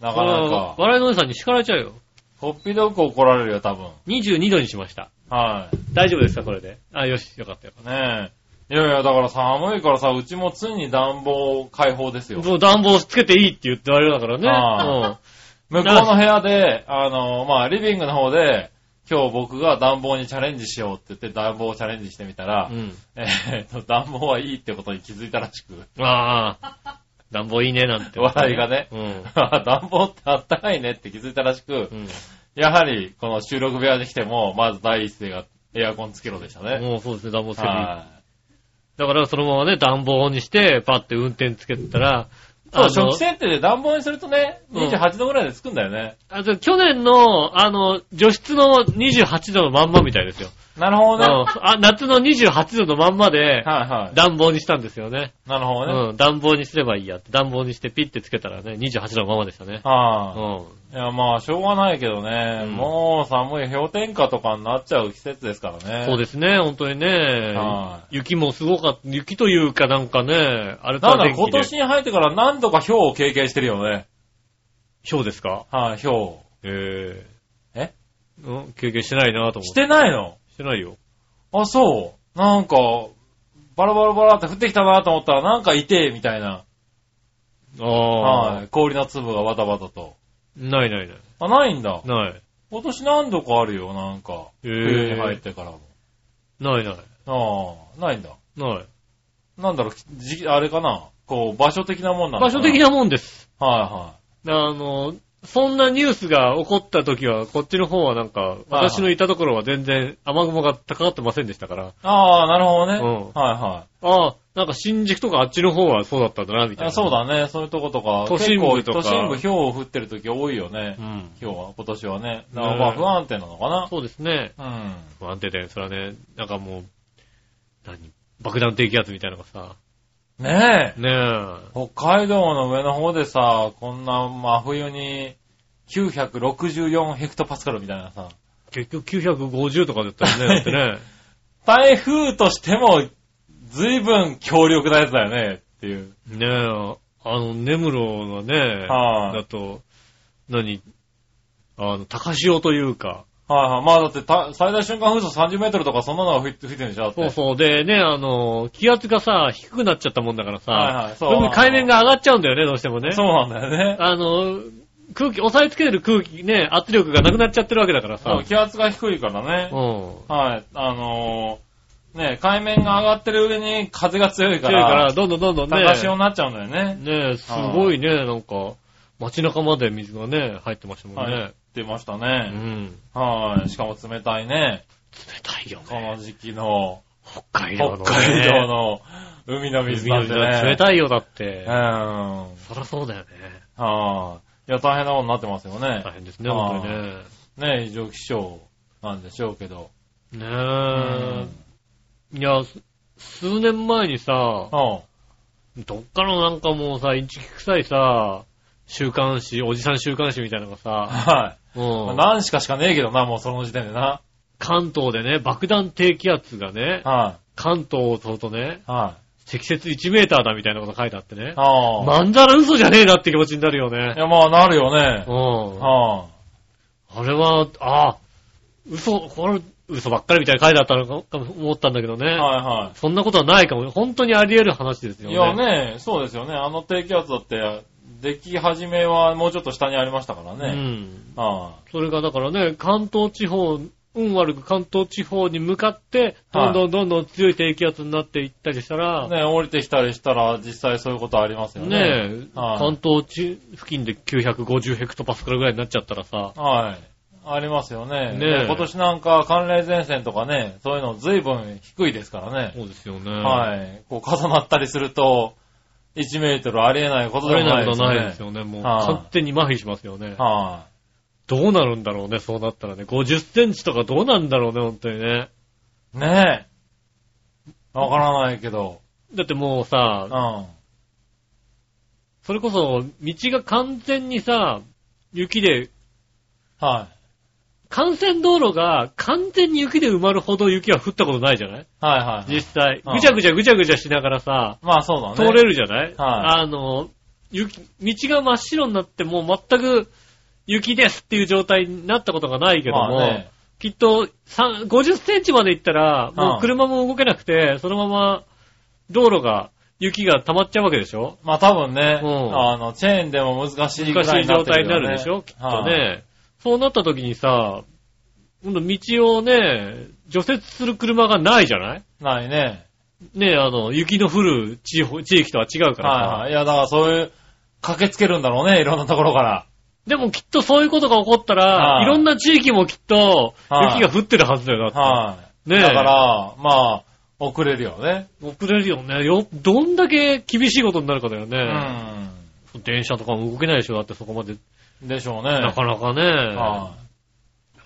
なかなか。笑いのお姉さんに叱られちゃうよ。こっぴどく怒られるよ、多分。22度にしました。は大丈夫ですか、これで？あ、よし、よかったよ。ねえ。いやいや、だから寒いからさ、うちもついに暖房開放ですよた。。そう、暖房つけていいって言って言われるだからね。は向こうの部屋で、あの、まあ、リビングの方で、今日僕が暖房にチャレンジしようって言って暖房をチャレンジしてみたら、うん。うん。えーっと、暖房はいいってことに気づいたらしく、ああ、暖房いいね、なんて。笑いがねうん。暖房ってあったかいねって気づいたらしくう、ん。やはり、この収録部屋に来ても、まず第一声がエアコンつけろでしたね。もうそうですね、暖房つけていい。はだからそのままね、暖房にして、パッて運転つけてたら、い。そう、初期設定で暖房にするとね、うん28度ぐらいでつくんだよね。あと去年の、あの、除湿の28度のまんまみたいですよ。なるほどね。うんあ夏の28度のまんまで、はいはい。暖房にしたんですよね。なるほどね。うん、暖房にすればいいやって、暖房にしてピッてつけたらね、28度のままでしたね。はうい。いや、まあ、しょうがないけどね、うんもう寒い氷点下とかになっちゃう季節ですからね。ん。そうですね、本当にねは。雪もすごかった。雪というかなんかね、あれとなんだ、は天気で今年に入ってから何度か氷を経験してるよね。氷ですか？はい、氷。えええ？うん経験してないなと思っ。しててないの？してないよ。あ、そう。なんか、バラバラバラって降ってきたなと思ったら、なんか痛えみたいな。ああ、はい。氷の粒がバタバタと。ないないない。あ、ないんだ。ない。今年何度かあるよ、なんか。へー冬に入ってからも。ないない。ああ、ないんだ。ない。なんだろう、じ、あれかな。こう、場所的なもんなのかな場所的。なもんです。はあの、そんなニュースが起こった時は、こっちの方はなんか、私のいたところは全然雨雲が高かってませんでしたから。ああ、なるほどね。うんはいはああ、なんか新宿とかあっちの方はそうだったんだな、みい。たいな。あそうだね。そういうとことか。都心部とか都心部、氷降ってる時多いよねう。ん。今日は、今年はね。だからまあね不安定なのかな。そうですね。うん。不安定で、それはね、なんかもう、何？爆弾低気圧みたいなのがさ、ねえ。ねえ。北海道の上の方でさ、こんな真冬に964ヘクトパスカルみたいなさ、結局950とかだったよね、だってね。台風としても随分強力なやつだよねっていう。ねえ、あの、根室のね、はいだと、何？あの、高潮というか、はいはい。まあだってた最大瞬間風速30メートルとかそんなのが吹いてるんでしょだって。そうそう。でね、あの、気圧がさ、低くなっちゃったもんだからさ、はいはいそう海面が上がっちゃうんだよね、どうしてもね。そうなんだよね。あの、空気、押さえつけてる空気ね、圧力がなくなっちゃってるわけだからさ。気圧が低いからね。うん。はい。あのー、ね、海面が上がってる上に風が強いか強いから、ら、どんどんどんどんね。高潮になっちゃうんだよね。ねすごいね、なんか、街中まで水がね、入ってましたもんね。はい。出ましたうね。ん。はい。しかも冷たいね。冷たいよこのね。時期の北海道の、北ね。海道の海の水なんてね。冷たいよ、だってう。ん。そりゃそうだよね。はい。いや、大変なことになってますよね大。変ですね、本当にね。ね異常気象なんでしょうけど。ねうえ。いや、す数年前にさ、うん。どっかのなんかもうさ、インチキ臭いさ、週刊誌、おじさん週刊誌みたいなのがさ、はい。うん、何しかしかねえけどな、もうその時点でな。関東でね、爆弾低気圧がね、は関東を通るとね、い。はい。積雪1メーターだみたいなこと書いてあってね。ああ。まんざら嘘じゃねえなって気持ちになるよいね。や、まあ、なるよねう。ん。はあれは、あ嘘、これ、嘘ばっかりみたいな書いてあったのかと思ったんだけどね。い。はいはそんなことはないかも。本当にあり得る話ですい。よね。いやね、そうですよね。あの低気圧だって、出来始めはもうちょっと下にありましたからうね。ん。はそれがだからね、関東地方、運悪く関東地方に向かって、どんどんどんどん強い低気圧になっていったりしたら、い。ね、降りてきたりしたら実際そういうことありますよね。ねえ、はい関東地付近で950ヘクトパスカルぐらいになっちゃったらさ、はい。ありますよね。ね今年なんか寒冷前線とかね、そういうの随分低いですからね。そうですよね。はい。こう重なったりすると、1メートルありえないことでもなないことですよね。ないですよね。もうはい完全に麻痺しますよね。はどうなるんだろうね、そうなったらね。50センチとかどうなんだろうね、本当にね。い。ねえ。わからないけど。だってもううん。さ、はそれこそ道が完全にさ、雪で、い。はい幹線道路が完全に雪で埋まるほど雪は降ったことないじゃない？はい。実際。うん。ぐちゃぐちゃぐちゃぐちゃしながらさ、まあそうだね。通れるじゃない、はい。あの、雪、道が真っ白になってもう全く雪ですっていう状態になったことがないけども、まあね。きっとさ50センチまで行ったら、もううん。車も動けなくて、そのまま道路が、雪が溜まっちゃうわけでしょ？まあ多分ね、うん。あの、チェーンでも難しいぐ難しいらいになって状態になよるでしょ、きっとはい。ね。そうなった時にさ、今度道をね、除雪する車がないじゃない？ないね。ねあの、雪の降る地方地域とは違うからさ。はいはい。いや、だからそういう、駆けつけるんだろうね、いろんなところから。でもきっとそういうことが起こったら、はいいろんな地域もきっとはい雪が降ってるはずだよ、だって。はい。ねえだから、まあ、遅れるよね。遅れるよね。よ、どんだけ厳しいことになるかだようね。ん。電車とかも動けないでしょ、だってそこまで。でしょうね。なかなかね。は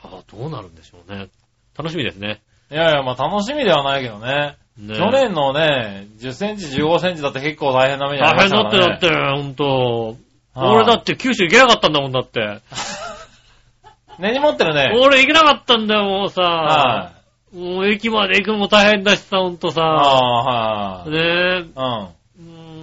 あどうなるんでしょうね。楽しみですね。い。いやいや、まあ楽しみではないけどね。ね去年のね、10センチ、15センチだって結構大変な目にあ大りまし変だって、たからね。だって、ほんと。はい俺だって九州行けなかったんだもんだって。根に持ってるね。俺行けなかったんだよ、もうさ。はい。もう駅まで行くのも大変だしさ、ほんとさ。ああ、はい。ねえ。うん。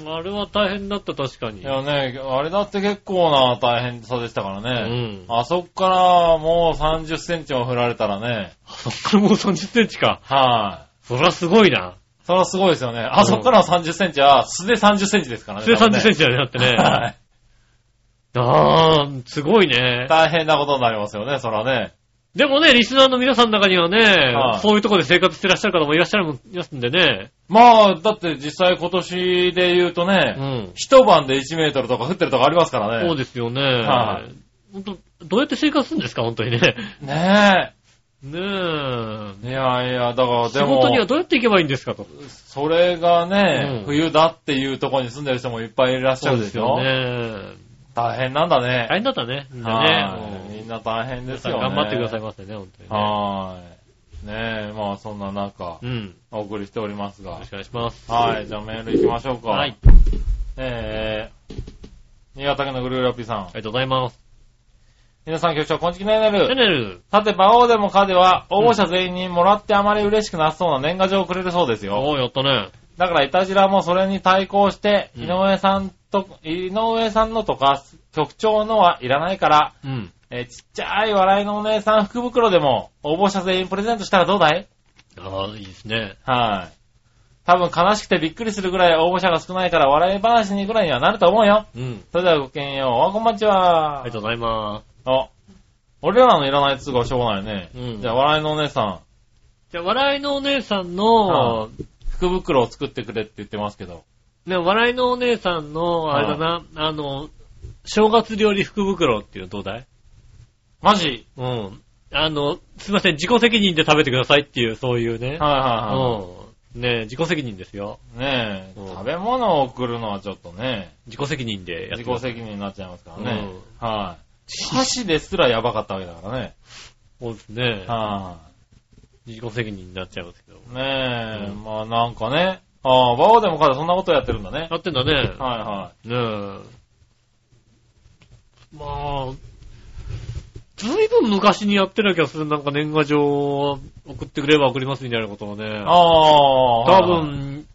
うん、あれは大変だった、確かに。いやね、あれだって結構な大変さでしたからうね。ん。あそっからもう30センチも振られたらね。そっからもう30センチか。はい。そりゃすごいな。それはすごいですよね。あそっからの30センチは素で30センチですからね。それ30センチチだね、だってね。はい。あー、すごいね。大変なことになりますよね、そらね。でもね、リスナーの皆さんの中にはね、はいそういうところで生活してらっしゃる方もいらっしゃるもんいますんでね。まあ、だって実際今年で言うとうね、ん。一晩で1メートルとか降ってるとこありますからね。そうですよね。はい本当どうやって生活するんですか、本当にね。ねねえ。え。いやいや、だから仕でも、事にはどうやって行けばいいんですかと。それがね、うん冬だっていうところに住んでる人もいっぱいいらっしゃるでしょ。そうですよね。大変なんだね。大変だったね。みんなはね。いみんな大変皆ですよね。頑張ってくださいませね、本当にね。はーい。ねえ、まあそんな中、うん。お送りしておりますがよろし。くお願いします。はい、じゃあメール行きましょうか。はい。えー、新潟県のぐるぐるラッピーさんあ。りがとうございます。皆さん局長、こんちきなになチャンる。ネル。さて、馬王でもかでは、応募者全員にもらってあまり嬉しくなさそうな年賀状をくれるそうですよ。おー、やったね。だから、いたじらもそれに対抗して、うん井上さんと、井上さんのとか、局長のはいらないから、うん。えーちっちゃい笑いのお姉さん福袋でも応募者全員プレゼントしたらどうだい？ああ、いいですね。はい。多分悲しくてびっくりするぐらい応募者が少ないから笑い話にぐらいにはなると思うよ。うん。それではごきげんよう。あ、こんばんちは。ありがとうございまあ、俺らのいらないやつがしょうがないね。うんじゃあ、笑いのお姉さん、す。じゃあ、笑いのお姉さんの、福袋を作ってくれって言ってますけど。ね、笑いのお姉さんの、あれだな、あの、正月料理福袋っていうのどうだい？マジ？うん。あの、すいません、自己責任で食べてくださいっていう、そういうね。はいはいはうん。ね自己責任ですよ。い。ねえ、うん食べ物を送るのはちょっとね、自己責任でやって自己責任になっちゃいますからね。うんはい。箸ですらやばかったわけだからね。そうですね。は自己責任になっちゃいますけど。い。ねえ、うんまあなんかね。ああ、バオでもかでそんなことやってるんだね。やってんだね。はいはねえ。まあ、ずいぶん昔にやってなきゃするなんか年賀状を送ってくれば送りますみたいなことをね。い。ああ、多はい分、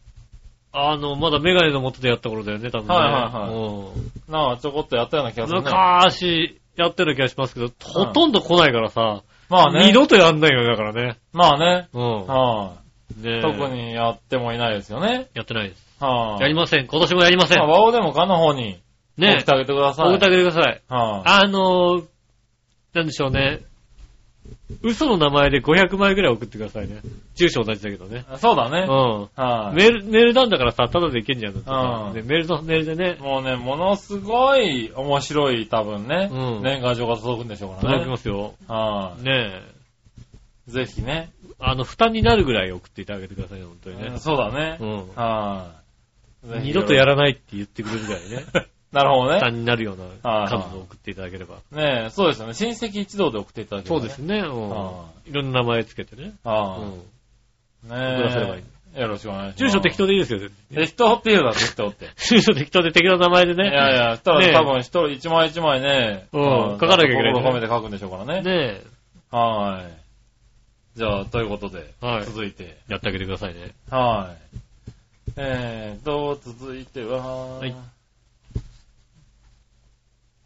あの、まだメガネの元でやった頃だよね、多分ね。はいはいはいうんなんかちょこっとやったような気がするね。昔やってる気がしますけど、ほとんど来ないからさ、まあね。二度とやんないよね、だからね。まあね。うん。はい。ねえ特にやってもいないですよね。やってないです。はい。やりません。今年もやりません。まあ、バオでもかの方に送ねってあげてください。送ってあげてください。はい。あのー、なんでしょうね。嘘の名前で500枚ぐらい送ってくださいね。住所同じだけどね。そうだね。うん。はい。メール、メールなんだからさ、ただでいけんじゃんだってさうんねメールの、メールでね、もうね、ものすごい面白い多分ね、うん年賀状が届くんでしょうから届きね。ますよ。はねえ。い。ぜひね。あの、負担になるぐらい送っていただけてくださいね、本当にねうん。そうだねう。ん。はい。ぜひ二度とやらないって言ってくれるぐらいね。なるほどね。負担になるようなはい数を送っていただければ。ねえ、そうですよね。親戚一同で送っていただければね。そうですね。うんはいろんな名前つけてね。うはん。い。ね送らせればいいえ。よろしくお願いします。住所適当でいいですよ。適当って言うな、適当って。住所適当で適当な名前でいね。やいや、したら多分一人一枚一枚ね、うん書かなきゃいけないね心込めて書くんでしょうからね。ねはい。じゃあ、ということで、はい続いて。やってあげてくださいね。はい。えーと、続いては、はい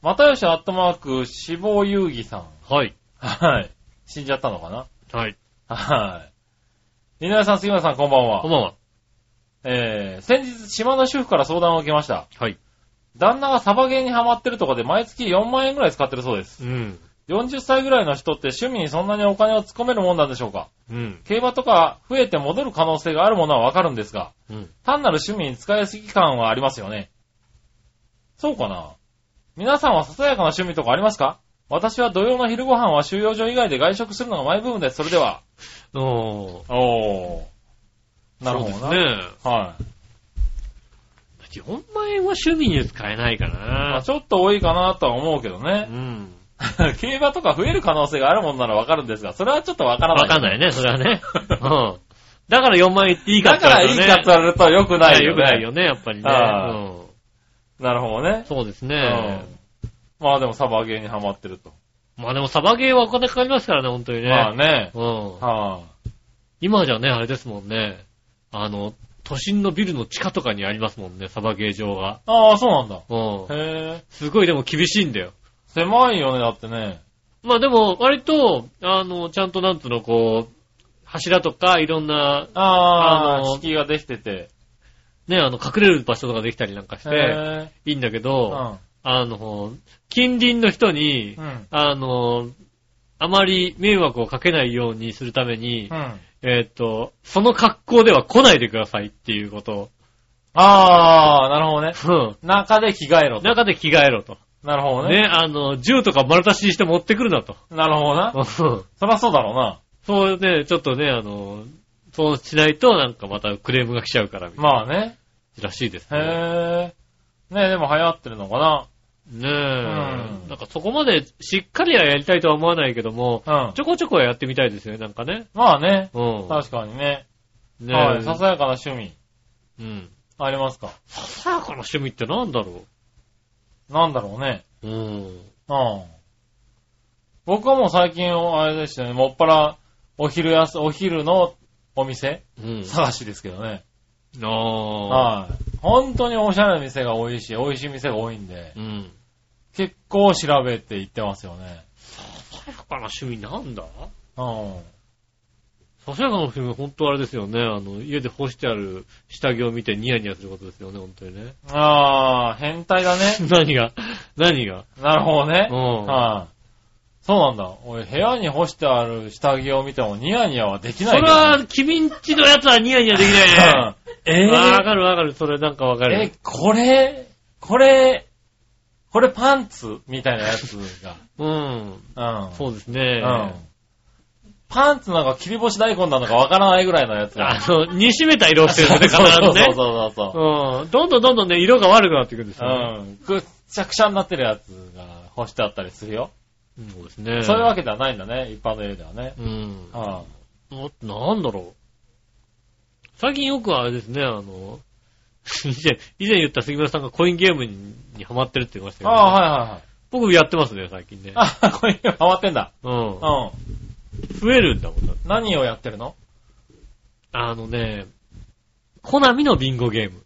またよしアットマーク死亡遊戯さん。はい。はい。死んじゃったのかな？はい。はい。稲田さん、杉村さん、こんばんは。こんばんは。えー、先日、島の主婦から相談を受けました。はい。旦那がサバゲーにハマってるとかで毎月4万円くらい使ってるそうです。うん。40歳ぐらいの人って趣味にそんなにお金を突っ込めるもんなんでしょうか？うん。競馬とか増えて戻る可能性があるものはわかるんですが、うん。単なる趣味に使いすぎ感はありますよね。そうかな？皆さんはささやかな趣味とかありますか？私は土曜の昼ご飯は収容所以外で外食するのがマイブームです。それでは。おー。おー。なるほどな。ね。は4万円は趣味に使えないかい。まなあ。ちょっと多いかなとは思うけどうね。ん。競馬とか増える可能性があるもんならわかるんですが、それはちょっとわからない。わかんないね、それはね。うん。だから4万円っていいかだからいいかって言われると良くないよね。よくないよね、やっぱりね。はいうん。なるほどね。そうですうねん。。まあでもサバゲーにハマってると。まあでもサバゲーはお金かかりますからね、本当にね。まあね。うん。は今じゃね、あれですもんね。あの、都心のビルの地下とかにありますもんね、サバゲー場が。あ。ああ、そうなんだ。うん。へえ。すごいでも厳しいんだよ。狭いよね、だってね。まあでも、割と、あの、ちゃんとなんつうの、こう、柱とかいろんな、ああ、あの敷居ができてて。ね、あの、隠れる場所とかできたりなんかして、へいいんだけえ。ど、あの、近隣の人にう、ん。うん。あの、あまり迷惑をかけないようにするために、うん。えーっと、その格好では来ないでくださいっていうことああ、なるほどね。を、中で着替えろうん。と。中で着替えろと。なるほどね。ね、あの、銃とか丸出しにして持ってくるなと。なるほどな。うんそりゃそうだろうな。そうね、ちょっとね、あの、そうしないとなんかまたクレームが来ちゃうから、まあね。ならしいですへね。え。ねえ、でも流行ってるのかな。ねえ、んなんかそこまでしっかりはやりたいとは思わないけども、うんち。ょこちょこはやってみたいですよね、なんかね。まあね。うん。確かにね。ねはい。ささやかな趣味。うん。ありますか？ささやかな趣味ってなんだろなんだろうね。う。うん。うん。僕はもう最近、あれでしたね、もっぱら、お昼やす、お昼のお店うん。探しですけどね。ああ。はい。本当におしゃれな店が多いし、美味しい店が多いんで、うん。結構調べて行ってますよね。やかな趣味なんだ？うん。ささやかな趣味、本当あれですよね。あの、家で干してある下着を見てニヤニヤすることですよね、本当にね。あー、変態だね。何が？何が？なるほどね。うんはい。そうなんだ。俺、部屋に干してある下着を見てもニヤニヤはできないそれは、君んちのやつはニヤニヤできないね。えーわかるわかる。それなんかわかえる。、これ、これ、これパンツみたいなやつ うん。が。うん。そうですね。うん。パンツなんか切り干し大根なのかわからないぐらいのやつが。あの、煮しめた色をしてるんですそうね、必ずね。そうそうそう。うん。どんどんどんどんね、色が悪くなっていくんですよね。うん。くっちゃくちゃになってるやつが干してあったりするよ。うんそうですね。そういうわけではないんだね、一般の家ではね。うん。はななんだろう。最近よくあれですね、あの、以前、以前言った杉村さんがコインゲームににハマってるって言いましたけど、ああ、はいはいはい。僕やってますね、最近ね。あ、こういうのハマってんだ。うんう。ん。増えるんだもんだ何をやってるの？あのね、コナミのビンゴゲーム。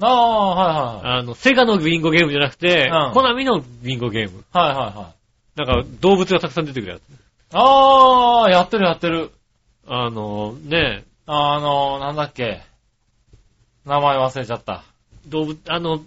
ああ、はいはいはい。あの、セガのビンゴゲームじゃなくて、うんコナミのビンゴゲーム。はいはいはい。なんか、動物がたくさん出てくるやつ。ああ、やってるやってる。あの、ね、あの、なんだっけ。名前忘れちゃった。動物、あの、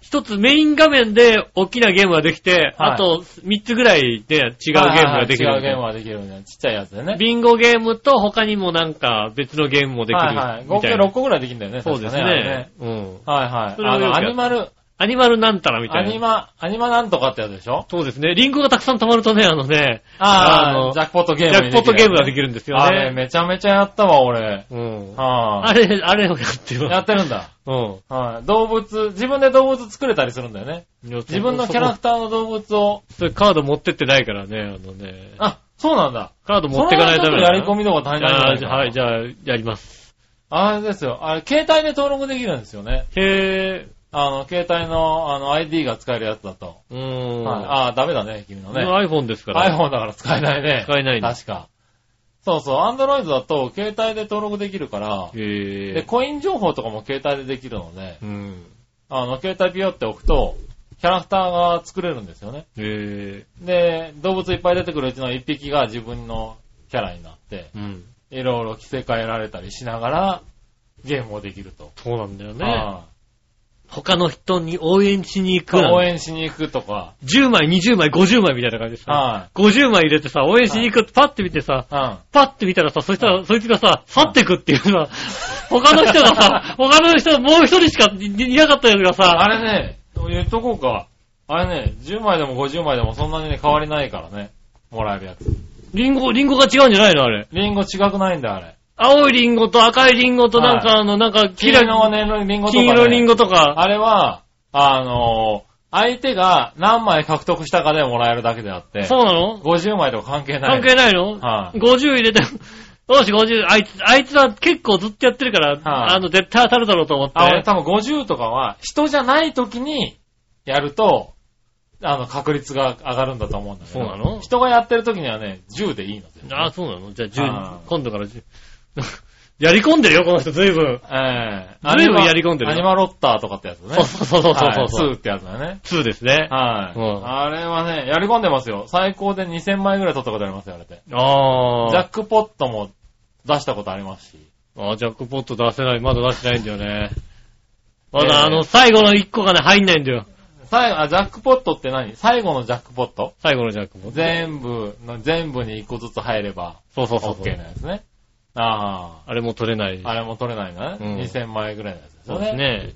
一つメイン画面で大きなゲームができて、はいあと三つぐらいで違うゲームができるはいはいはい違うゲームができるね。ちっちゃいやつでね。ビンゴゲームと他にもなんか別のゲームもできるはいはい。合計みたいな。6個ぐらいできるんだよね。そうです確かあれね。うん。はいはい。あの、アニマル、アニマルなんたらみたいな。アニマ、アニマなんとかってやつでしょ？そうですね。リンゴがたくさん溜まるとね、あのね、ああ、あのジャックポットゲームジャックポットゲームができる。るんですよあれ、ね。めちゃめちゃやったわ、俺。うん。はあれ、あれをやってい。ます。やってるんだ。うん。はい。動物、自分で動物作れたりするんだよね。自分のキャラクターの動物を、それカード持ってってないからね、あのね。あ、そうなんだ。カード持ってかないとダメだやり込みとか足りないんじゃないかなあーはい、じゃあ、やります。あれですよ。あれ、携帯で登録できるんですよね。へあの、携帯の、あの、ID が使えるやつだと。ー。うーん。はい。ああ、ダメだね、君のね。iPhone ですから。iPhone だから使えないね。使えないんだ確か。そうそう、Android だと携帯で登録できるから、へで、コイン情報とかも携帯でできるので、うん。あの、携帯ピヨって置くと、キャラクターが作れるんですよね。へで、動物いっぱい出てくるうちの一匹が自分のキャラになって、ー。うん。いろいろ着せ替えられたりしながら、ゲームをできると。そうなんだよね。あ他の人に応援しに行く。応援しに行くとか、10枚、20枚、50枚みたいな感じでさ。は50枚入れてさ、応援しに行くってパッて見てさ、い。うん。パッて見たらさ、そしたら、そいつがさ、去ってくっていうさ、他の人がさ、他の人、もう一人しかいいなかったやつがさ、あれね、言っとこうか。あれね、10枚でも50枚でもそんなにね、変わりないからね。もらえるやつ。リンゴ、リンゴが違うんじゃないのあれ。リンゴ違くないんだよ、あれ。青いリンゴと赤いリンゴとなんか、はいあの、なんか、黄キラ色のね、リンゴとか、ね。金色リンゴとか、あれは、あのー相手が何枚獲得したかでもらえるだけであって、そうなの？50枚とか関係ない。関係ないの？はい ?50 入れて、よし、50、あいつ、あいつは結構ずっとやってるから、はいあの、絶対当たるだろうと思って。あ、俺多分50とかは、人じゃない時にやると、あの、確率が上がるんだと思うんだけど。そうなの？人がやってる時にはね、10でいいので。あ、そうなの？じゃああ10、今度から10。やり込んでるよ、この人、ずいぶん。ええずいぶんやり込んでるよアニマロッターとかってやつね。そうそうそうそうそうそうはい2ってやつだよね。2ですね。はい、うんあれはね、やり込んでますよ。最高で2000枚ぐらい取ったことありますよ、あれで。あジャックポットも出したことありますし。あ。あジャックポット出せない、まだ出してないんだよね。まだええあの、最後の1個がね、入んないんだよ。最後、あ、ジャックポットって何？最後のジャックポット？最後のジャックポット。全部の、全部に1個ずつ入れば、そうそうそうそう。OK なやつね。ああれも取れない。あ。あれも取れないなね。うん2000枚ぐらいのやつですそう。ですね。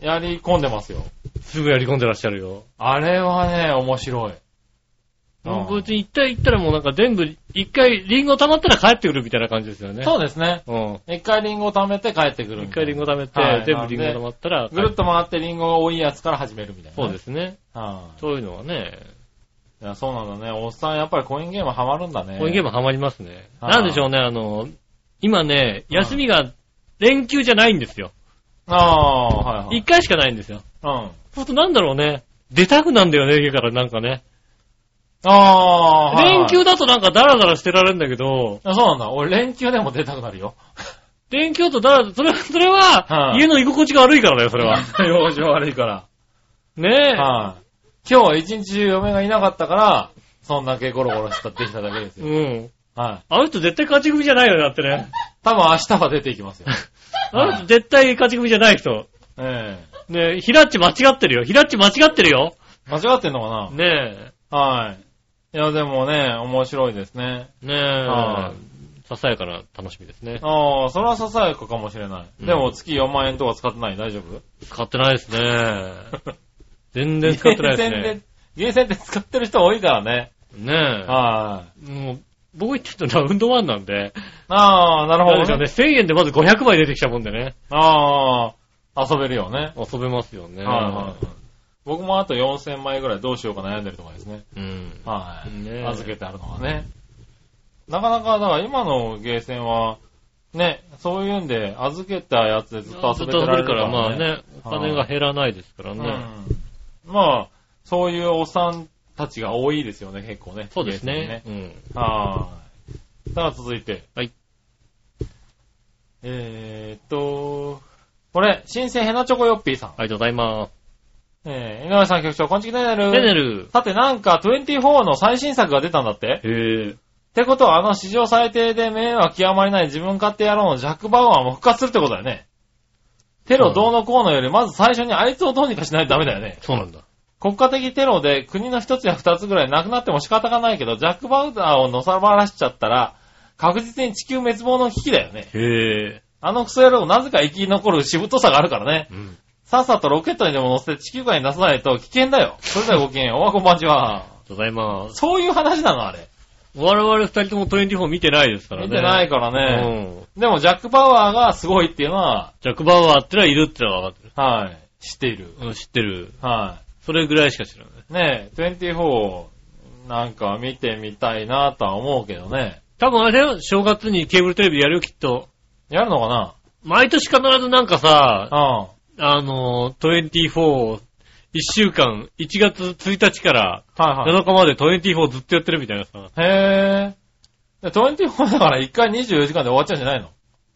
やり込んでますよ。すぐやり込んでらっしゃるよ。あれはね、面白い。うん別に一回行ったらもうなんか全部、一回リンゴ溜まったら帰ってくるみたいな感じですよね。そうですね。うん。一回リンゴを貯めて帰ってくるみ一。回リンゴ溜めて、はい全部リンゴ溜まったら、ぐるっと回ってリンゴが多いやつから始めるみたいな。。そうですすね。はそういうのはね、い。いや、そうなんだね。おっさんやっぱりコインゲームハマるんだね。こういうゲームハマりますね。はいなんでしょうね、あの、今ね、休みが連休じゃないんですよ。ああ、はいはい。一回しかないんですよ。うん。そうするとなんだろうね、出たくなんだよね、家からなんかね。ああ、はいはい連休だとなんかダラダラしてられるんだけど、あそうなんだ。俺連休でも出たくなるよ。連休だとダラ、それ、それは、はい家の居心地が悪いからだよ、それは。用事悪いから。ねえ。はい。今日は一日中嫁がいなかったから、そんだけゴロゴロしたってきただけですよ。うん。はい。あの人絶対勝ち組じゃないよね、だってね。多分明日は出ていきますよ。あの人絶対勝ち組じゃない人。えねえ、ヒラッチ間違ってるよ。ヒラッチ間違ってるよ。え間違ってんのかねなはい。いや、でもね、面白いですね。え、ねはえ、ささやかな楽しみですね。ああ、それはささやかかもしれない。うんでも月4万円とか使ってない？大丈夫？使ってないですね。全然使ってないですね。ゲーセンで使ってる人多いからね。ねはい。え。もう、僕言ってるのラウンドワンなんで、ああ、なるほどね。なんでしょうね、1000円でまず500枚出てきたもんでね、ああ、遊べるよね。遊べますよね。はいはいはい。僕もあと4000枚ぐらいどうしようか悩んでるとかですね。うん。はい。ねえ預けてあるのがね。なかなか、だから今のゲーセンは、ね、そういうんで預けたやつでずっと遊べてられるから、ね。まあね、お金が減らないですからね。うん。まあ、そういうおっさんたちが多いですよね、結構ね。そうですね。ゲーセンうん。ね。はい。さあ、続いて。はい。えーっと、これ、新鮮ヘナチョコヨッピーさん。ありがとうございまえー、井上さん局長、こんちきねねる。す。テネル。さて、なんか、24の最新作が出たんだってへぇってことは、あの史上最低で名は極まりない自分勝手野郎のジャック・バウアーも復活するってことだよね。テロどうのこうのより、まず最初にあいつをどうにかしないとダメだよね。そうなんだ。国家的テロで国の一つや二つぐらいなくなっても仕方がないけど、ジャック・バウアーをのさばらしちゃったら、確実に地球滅亡の危機だよね。へぇあのクソ野郎なぜか生き残るしぶとさがあるからね。うん。さっさとロケットにでも乗せて地球外に出さないと危険だよ。それではごきげん。おはこんばんちは。ありがとうございます。そういう話なのあれ。我々二人とも24見てないですからね。見てないかからね。うん。でもジャック・バウアーがすごいっていうのは、ジャック・バウアーってのはいるってのは分かってる。はい、知っている。うん、知ってる。はそれぐらいしか知らない。い。ねえ、24、なんか見てみたいなとは思うけどね。多分あれだよ、正月にケーブルテレビやるよ、きっと。やるのかな？毎年必ずなんかさ、うん。あの、24、一週間、1月1日からはいはい。7日まで24ずっとやってるみたいなさ。へぇー。24だから1回24時間で終わっちゃうんじゃないの？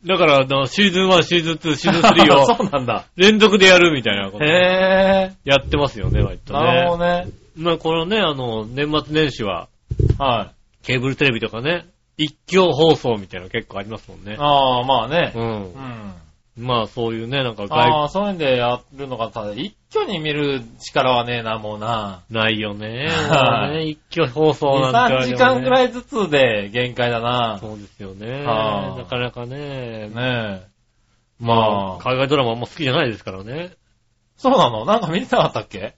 だから、あのシーズン1、シーズン2、シーズン3を そうなんだ。連続でやるみたいなことへやってますよね、割ぇー。となるほね。どね。まあこのね、あの、年末年始は、はい。ケーブルテレビとかね、一挙放送みたいなの結構ありますもんね。ああ、まあねう。。うんん。まあそういうね、なんかあ外、あ、そういうんでやるのが、ただ一挙に見る力はねえな、もうな。ないよね。はいもうね一挙放送2、3なんて時間ぐらい。いずつで限界だな。そうですよね。はあなかなかね。ねえ。ままあ、あ、海外ドラマあんま好きじゃないですからね。そうなの？なんか見てなかったっけ？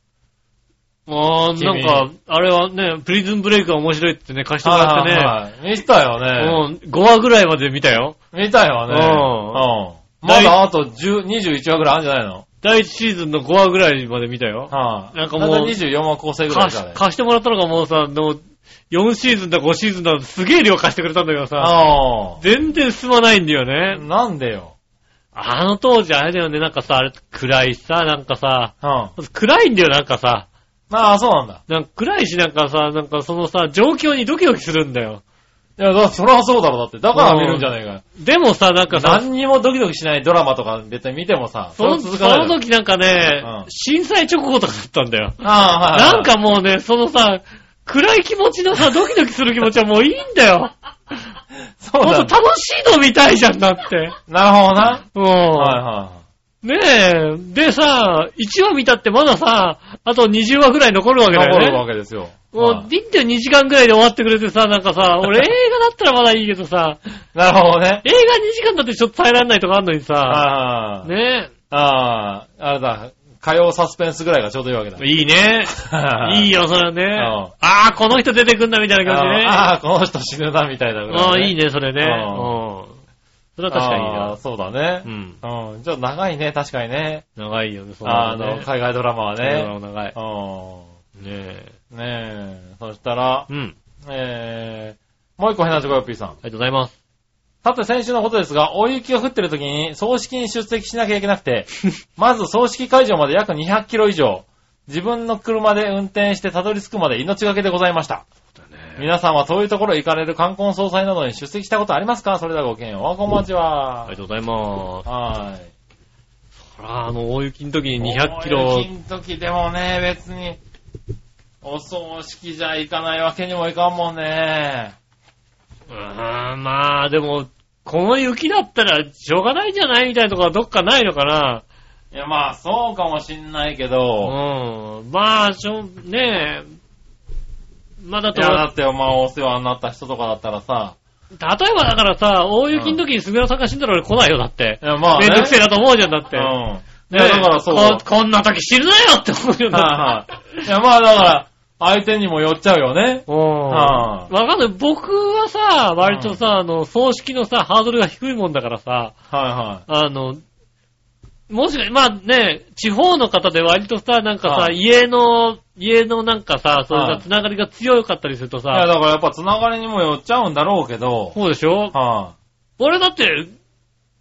ああ、君なんか、あれはね、プリズンブレイクが面白いってね、貸してもらってね。はい見たよね。うん、5話ぐらいまで見たよ。見たよね。うん。まだあと10 21話ぐらいあるんじゃないの？第1シーズンの5話ぐらいまで見たよ。はい。なんかもうだいたい24話構成ぐらい貸しじゃない？貸してもらったのがもうさ、の4シーズンだ5シーズンだすげえ量貸してくれたんだけどさ、あ全然進まないんだよあ。ね。なんでよ？あの当時あれだよね、なんかさ、あれ暗いしさ、なんかさ、うん。暗いんだよ、なんかさ。ああ、そうなんだ。なんか暗いし、なんかさ、なんかそのさ、状況にドキドキするんだよ。いや、だそれはそうだろ、だって。だから見るんじゃねえかよ。でもさ、なんかさ、何にもドキドキしないドラマとか別に見てもさ、そのれ続かないだろその時なんかね、うん震災直後とかだったんだよ。ああ、はいはい。なんかもうね、そのさ、暗い気持ちのさ、ドキドキする気持ちはもういいんだよ。そうだもっと。楽しいの見たいじゃん、だって。なるほどな。うん。はいはねえ。でさ、1話見たってまださ、あと20話ぐらい残るわい。けだ残るよね。わけですよ。もう、はいビンって2時間ぐらいで終わってくれてさ、なんかさ、俺映画だったらまだいいけどさ、なるほどね。映画2時間だってちょっと耐えられないとかあんのにさ、ああ。ねああ、あれだ。火曜サスペンスぐらいがちょうどいいわけだ。え。いいね。いいよ。よ、それはね。んああ、この人出てくんだみたいな感じね。ああ、この人死ぬな、みたいなぐらい、ああ、いい。ね、それね。ううん。それは確かにいいああな。そうだねう。ん。うん。ちょっと長いね、確かにね。長いよね、そあの、ね。海外ドラマはね。長い。うねえ。ん。ねえ。そしたら、うん。えー、もう一個変なチョコヨッピーさん。ありがとうございます。さて先週のことですが、大雪が降ってる時に葬式に出席しなきゃいけなくて、まず葬式会場まで約200キロ以上、自分の車で運転してたどり着くまで命がけでございました。皆さんはそういうところへ行かれる冠婚葬祭などに出席したことありますか？それではごきげんよう。こんばんちは。ありがとうございます。はい。そら、あの、大雪の時に200キロ大、雪の時でもね、別に、お葬式じゃ行かないわけにもいかんもんね。うーん、まあ、でも、この雪だったらしょうがないんじゃないみたいなとこはどっかないのかな。いや、まあ、そうかもしんないけうど、ん。まあ、しょ、ねえ。まあだと、いや、だって、まあ、お世話になった人とかだったらさ、例えばだからさ、大雪の時に杉浦さんが死んだら俺来ないよ、だってい。や、まあ、ね。めんどくせえなと思うじゃん、だって。うん。ねいや、だからそう。ここんな時死ぬなよって思うよ、だってはいはい。いや、まあ、だから、相手にも寄っちゃうよね。うん。はわかんない。僕はさ、割とさ、あの、葬式のさ、ハードルが低いもんだからさ、はあの、もしか、まあね、地方の方で割とさ、なんかさ、はい家の、家のなんかさ、そういうつながりが強かったりするといはい。いや、さ、だからやっぱつながりにも寄っちゃうんだろうけど、そうでしょ？は俺だって、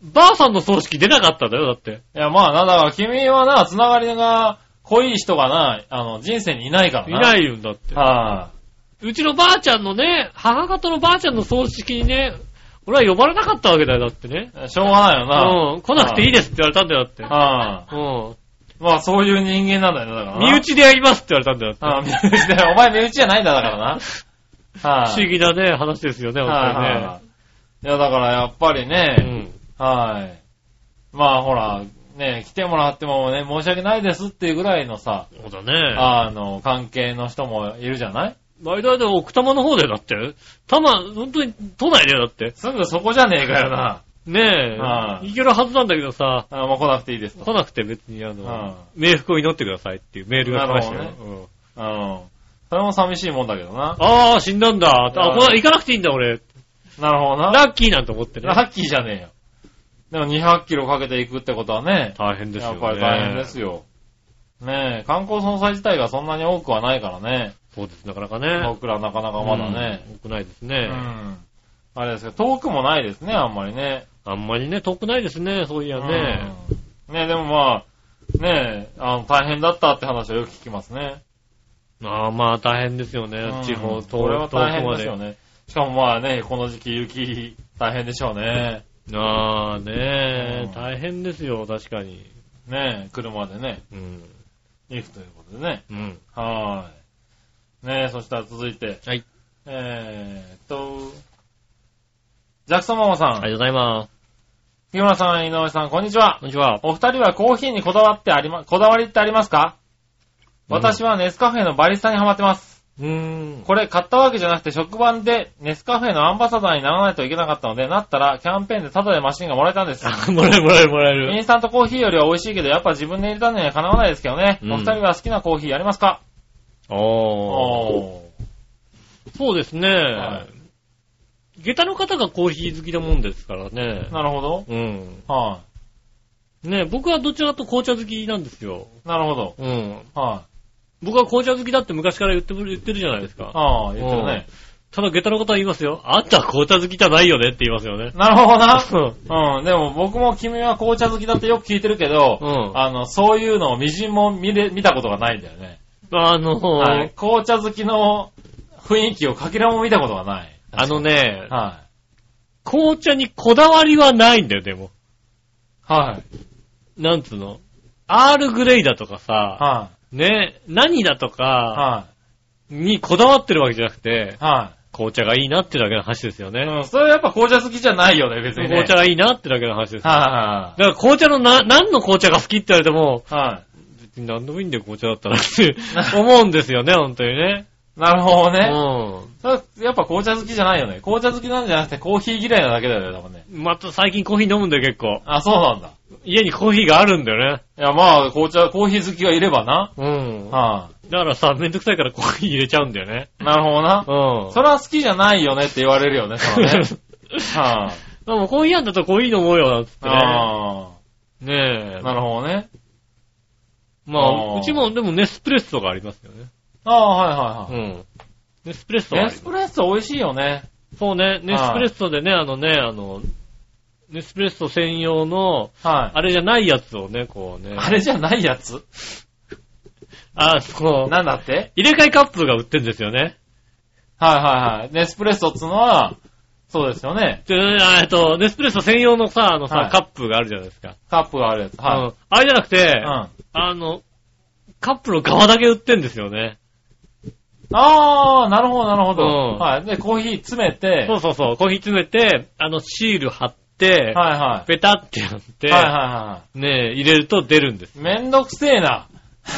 ばあさんの葬式出なかったんだよ、だって。い。いや、まあな、だから君はな、つながりが濃い人がな、あの、人生にいないからいな。。ないいよ、だって。はうちのばあちゃんのね、母方のばあちゃんの葬式にね、俺は呼ばれなかったわけだよ、だってね。い。しょうがないよな。うん、来なくていいですって言われたんだよ、だって。はい。うん。まあそういう人間なんだよね、だからな。身内でやりますって言われたんだよ、だって。あ身内で、お前身内じゃないんだ、だからな。はい。不思議なね、話ですよね、はいはい本はい。いや、だからやっぱり当にね。ね、はい。まあほら、ね、来てもらってもね、申し訳ないですっていうぐらいのさ、うん。そうだね。あの、関係の人もいるじゃない割とで奥多摩の方だよ、だって。多摩、本当に都内だよ、だって。すぐそこじゃねえかよな。ねえ。はい行けるはずなんだけどさ、あもう来なくていいですと。来なくて別にあの、は冥福を祈ってくださいっていうメールが来ましたよ。うんうん。それも寂しいもんだけどな。ああ、死んだんだ。あ、はいこれ行かなくていいんだ、俺。なるほどな。ラッキーなんて思ってね。ラッキーじゃねえよ。でも200キロかけていくってことはね、大変ですよね。やっぱり大変ですよ。ねえ、観光総裁自体がそんなに多くはないからね。そうです、なかなかね。僕らなかなかまだね。うん。多くないですうね。ん。あれですけど、遠くもないですね、あんまりね。あんまりね、遠くないですね、そういやね。うん。ねでもまあ、ねえ、あの、大変だったって話はよく聞きますね。ああ、まあ大変ですよねう、ん地方、遠これは大変ですよね。しかもまあね、この時期雪大変でしょうね。ああ、ねえうん、大変ですよ、確かに。ねえ、車でね、うん。行くということでね。うん。はーい。ねえ、そしたら続いて。はい。えーっと、ジャクソンママさん。ありがとうございます。木村さん、井上さん、こんにちは。こんにちは。お二人はコーヒーにこだわってありま、こだわりってありますか？私はネスカフェのバリスタにハマってます。うーん。これ買ったわけじゃなくて職場でネスカフェのアンバサダーにならないといけなかったので、なったらキャンペーンでタダでマシンがもらえたんです。あもらえるもらえるもらえインる。スタントコーヒーよりは美味しいけど、やっぱ自分で入れたのにはかなわないですけどね。うんお二人は好きなコーヒーありますか？おー。おー。そうですね。は下駄の方がコーヒー好きなもんですからね。なるほど。うん。はね僕はどちらかと紅茶好きなんですよ。い。なるほど。うん。は僕は紅茶好きだって昔から言ってる言ってるじゃないですい。か。ああ、言ってるね。ただ下駄の方は言いますよ。あんたは紅茶好きじゃないよねって言いますよね。なるほどな。うん。うん。でも僕も君は紅茶好きだってよく聞いてるけど、うんあの、そういうのをみじんも見れ、見たことがないんだよね。あの、はい。紅茶好きの雰囲気をかけらも見たことがない。あのね、は紅茶にこだわりはないんだよ、でも。い。はい。なんつうの？アールグレイだとかさ、はね、何だとい。かはにこだわってるわけじゃなくてい。、は紅茶がいいなってだけの話ですよい。ね。うん。それやっぱ紅茶好きじゃないよね、別にね。紅茶がいいなってだけの話ですよ。はだから紅茶のな、何の紅茶が好きって言われても、いはいはい。は別に何でもいいんだよ、紅茶だったらって 思うんですよね、本当にね。い。なるほどね。うそれやっぱ紅茶好きじゃないよね。紅茶好きなんじゃなくてコーヒー嫌いなだけだよね、多分ね。ん。また最近コーヒー飲むんだよ、結構。あ、そうなんだ。家にコーヒーがあるんだよね。いや、まあ、紅茶、コーヒー好きがいればな。うん。はだからさ、めんどくさいからコーヒー入れちゃうんだよね。い。なるほどな。うん。それは好きじゃないよねって言われるよね、そのね。はい。でもコーヒーあんだとコーヒー飲もうよ、なんつってね。あねえあ。。なるほどね。まああ、ーうちもでもネスプレッソがありますよね。ああ、はいはいはい。うん。ネスプレッソはありますエスプレッソ美味しいよね。そうね、ネスプレッソでね、あのね、あの、ネスプレッソ専用の、はい。あれじゃないやつをね、こうね。あれじゃないやつ？あ、そう。なんだって？入れ替えカップが売ってるんですよね。はいはいはい。ネスプレッソっつうのは、そうですよね。で、えっと、ネスプレッソ専用のさ、あのさ、はいカップがあるじゃないですか。カップがあるやつ。うはんあれじゃなくて、い。うん。あの、カップの側だけ売ってんですよね。あー、なるほど、なるほど。うんはい。で、コーヒー詰めて、そうそうそう、コーヒー詰めて、あの、シール貼って、はいはい。ペタってやって、はいはいはねえ、入れると出るんです。い。めんどくせえな。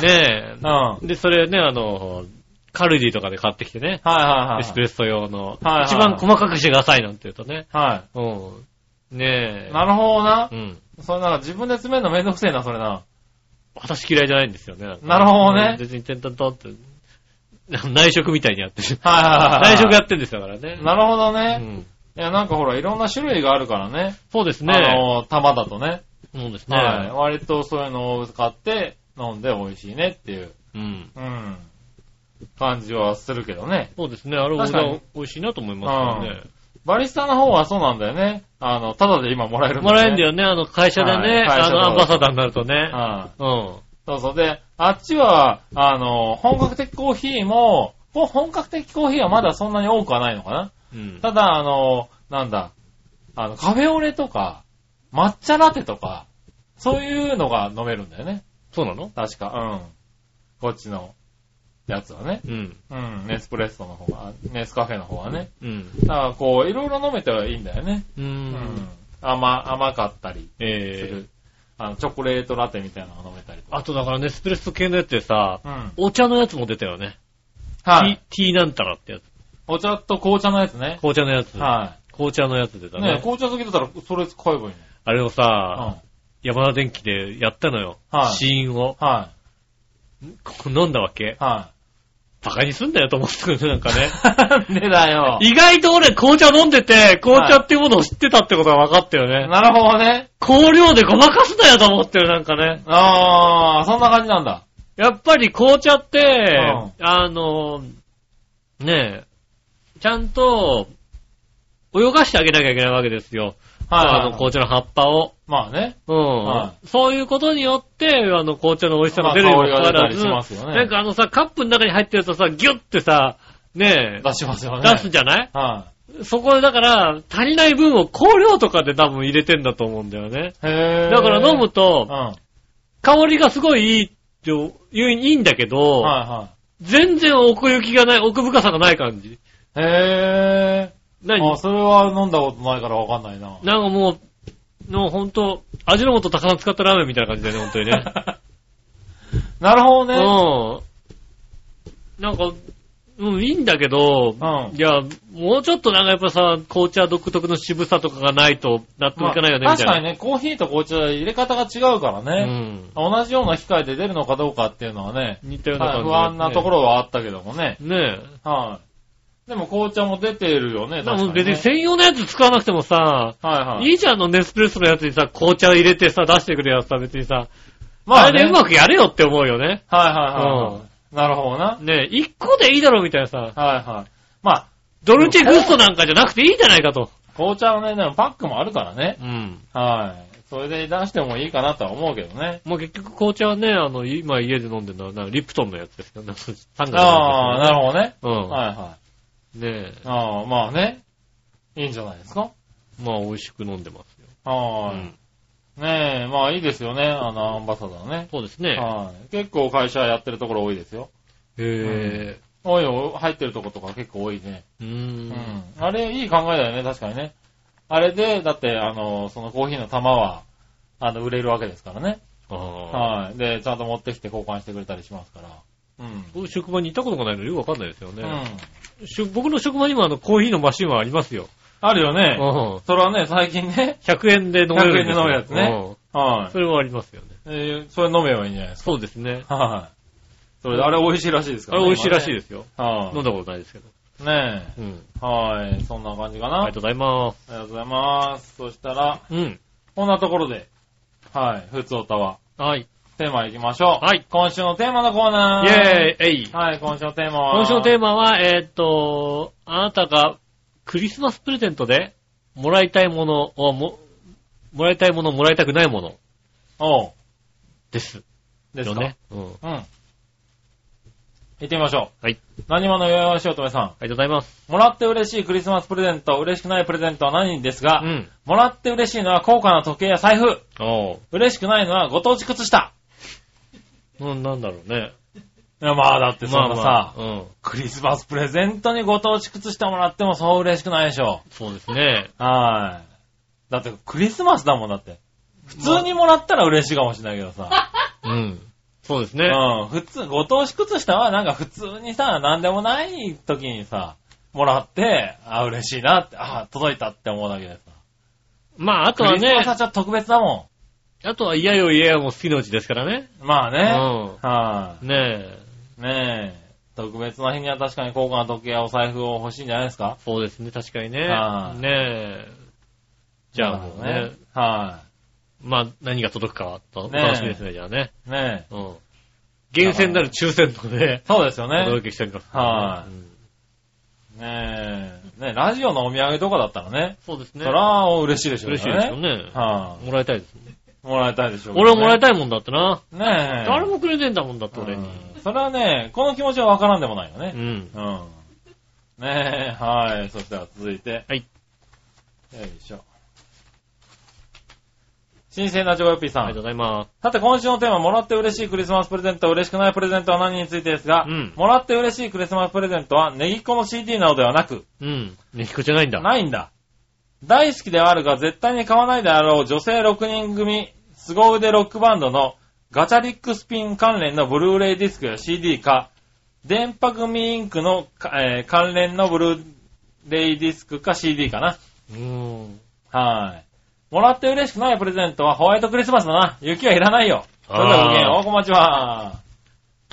ねうん。で、それね、あの、カルディとかで買ってきてね、はいはい。エスプレッソ用の、はいはい一番細かくしてくださいなんて言うとね、はうん。ねえ。い。なるほどなう。ん。それなんか自分で詰めるのめんどくせえな、それな。私嫌いじゃないんですよね。んかなるほどね別に点々とって、内職みたいにやってる。はいはいはいはい。内職やってるんですよだからね。なるほどうね。ん。いや、なんかほら、いろんな種類があるからね。そうですね。あの、玉だとね。そうですね。はい。割とそういうのを使って飲んで美味しいねっていう、うん。うん。感じはするけどね。そうですね。あれ、確かに俺美味しいなと思いますよね。バリスタの方はそうなんだよね。あの、ただで今もらえるんだもらえるんだよよね、あの会社でね、はいあのアンバサダーになるとね。ね。はい。うん。そうそう。で、あっちは、あの、本格的コーヒーも、ほ本格的コーヒーはまだそんなに多くはないのかなうん。ただ、あの、なんだ、あの、カフェオレとか、抹茶ラテとか、そういうのが飲めるんだよね。そうなの？確か。うん。こっちのやつはね。うん。うん。ネスプレッソの方が、ネスカフェの方はね。うん。だから、こう、いろいろ飲めてはいいんだよね。う。。うん甘、甘かったりすええる。あの、チョコレートラテみたいなのが飲めたりとか。あとだからネスプレッソ系のやつでさ、うん。お茶のやつも出たよね。はい。ティーなんたらってやつ。お茶と紅茶のやつね。紅茶のやつ。は紅茶のやつ出たい。ねね。紅茶好きだったら、それ買えばいいあれをの。さ、山田電機でやったのよ。はい試飲を。うん。はここ飲んだわけい。。はバカにすんだよと思ってくるね、なんかね。い。なんでだよ。意外と俺紅茶飲んでて、紅茶っていうものを知ってたってことが分かったよね。なるほどね。香料でごまかすなよと思ってる、なんかね。あー、そんな感じなんだ。やっぱり紅茶って、うあの、ねえ、ちゃんと、泳がしてあげなきゃいけないわけですよ。はいはいあの、紅茶の葉っぱを。まあね。うん、はそういうことによって、あの、紅茶の美味しさが出るまあようにかかわらず、香りが出たりしますよねなんかあのさ、カップの中に入ってるとさ、ギュッてさ、ね出しますよえ、ね。出すじゃない？はそこでだから、足りない分を香料とかで多分入れてんだと思うんだよね。い。へー。だから飲むうとん。、は香りがすごいいいって言ういいんだけど、いは全然奥行きがない、奥深さがない感じ。い。へ何？ー。あ、それは飲んだことないからわかんないな。なんかもう、もうほんと、味の素たくさん使ったラーメンみたいな感じだよね、ほんとにね。なるほどね。うん。なんか、うん、いいんだけど、うんいや、もうちょっとなんかやっぱさ、紅茶独特の渋さとかがないと納得いかないよね、まあみたいな。確かにね、コーヒーと紅茶入れ方が違うからうね。ん。同じような機械で出るのかどうかっていうのはね、似たような感じ、不安なところはあったけどもね。ねえ。はい。でも紅茶も出てるよね、だからもう確かに、ね。別に専用のやつ使わなくてもさ、はいはい。いいじゃん、あのネスプレッソのやつにさ、紅茶入れてさ、出してくれやつさ、別にさ、あまあね。れでうまくやれよって思うよね。はいはいはいはい。なるほどな。ねえ、一個でいいだろみたいなさ、はいはい。まあ、ドルチェグストなんかじゃなくていいじゃないかと。紅茶のね、でもパックもあるからね。うん。はい。それで出してもいいかなとは思うけどね。もう結局紅茶はね、あの、今家で飲んでるのは、なんかリプトンのやつですよ。なんか3月ああ、なるほほどね。ど。うん。はいはねえ、い。ああ、まあね。いいんじゃないですか？まあ美味しく飲んでますよ。はうんい。ねえ、まあいいですよね、あの、アンバサダーね。そうですね。はい。結構会社やってるところ多いですよ。へ多いよ、入ってるところとか結構多いね。え。うー。うんん。あれ、いい考えだよね、確かにね。あれで、だって、あの、そのコーヒーの玉は、あの、売れるわけですからね。ああ。はい。で、ちゃんと持ってきて交換してくれたりしますから。うん。僕職場に行ったことがないのでよくわかんないですよね。うん。しゅ僕の職場にもあの、コーヒーのマシンはありますよ。あるよね。うん。それはね、最近ね。100円で飲めるんですよ。100円で飲むやつねはい。うんそれはありますよね。えー、それ飲めばいいんじゃないですそうですね。か。はい。それで、あれ美味しいらしいですからね。あれ美味しいらしいでですよ。す。は飲んだことないですけど。い。ねうん。え。はい。そんな感じかな。ありがとうございます。ありがとうございます。そしたら、うん。こんなところで、はい。ふつおたは、はい。テーマ行きましょう。はい。今週のテーマのコーナー。イェーイえいはい、今週のテーマは。今週のテーマ。マは、えーっと、あなたがクリスマスプレゼントでもらいたいものをも、もらいたいもの、もらいたくないものおう。です。ですか？よね。うん。うん。行ってみましょう。はい。何者よよしおとめさん。ありがとうございます。もらって嬉しいクリスマスプレゼント、嬉しくないプレゼントは何ですが、うん。もらって嬉しいのは高価な時計や財布。おう。嬉しくないのはご当地靴下。うん、なんだろうね。いや、まあだってそんなさ、まあまあうん。クリスマスプレゼントにご当地靴下もらってもそう嬉しくないでしょ。そうですね。はい。だってクリスマスだもんだって。普通にもらったら嬉しいかもしれないけどさ。うん。そうですね。うん。普通、ご当地靴下はなんか普通にさ、なんでもない時にさ、もらって、あ、嬉しいなって、あ、届いたって思うだけでさ。まあ、あとはねクリスマス、はちょっと特別だもあとは嫌よ嫌よも好きのうちですからね。ん。まあね。うはん。ねえ。い。ねえ。特別な日には確かに高価な時計やお財布を欲しいんじゃないですか？そうですね、確かにねは。いねえ。じゃあもうね、。はまあ、何が届くかはとおねえ楽しみですね、じゃあね。い。ねえ。うん。厳選なる抽選とね、そうですよお届ね。けしております。はいうんねえ。ねえ、ラジオのお土産とかだったらね。そうですね。そら、嬉しいでしょうね。嬉しいですよね。はもらいたいですね。い。もらいたいでしょう、俺ももらいい。たいもんだってな。ねえ。誰もくれねえんだもんだって、俺に。うんそれはね、この気持ちはわからんでもないよね。うん。うん。ねえ、はい。そしたら続いて。はい。よいしょ。新鮮なジョガヨッピーさん。ありがとうございまさて今週のテーマ、もらって嬉しいクリスマスプレゼント、嬉しくないプレゼントは何についてですが、うんもらって嬉しいクリスマスプレゼントは、ネギっ子の CD などではなく、す。うん。ねひこじゃないんだ。ないんだ。大好きではあるが、絶対に買わないであろう女性6人組、凄腕ロックバンドのガチャリックスピン関連のブルーレイディスクや CD か、電波組インクの、かえー関連のブルーレイディスクか CD かな。うーん。はい。もらって嬉しくないプレゼントはホワイトクリスマスだな。雪はいらないよ。それではごきげんよう、おこまちは。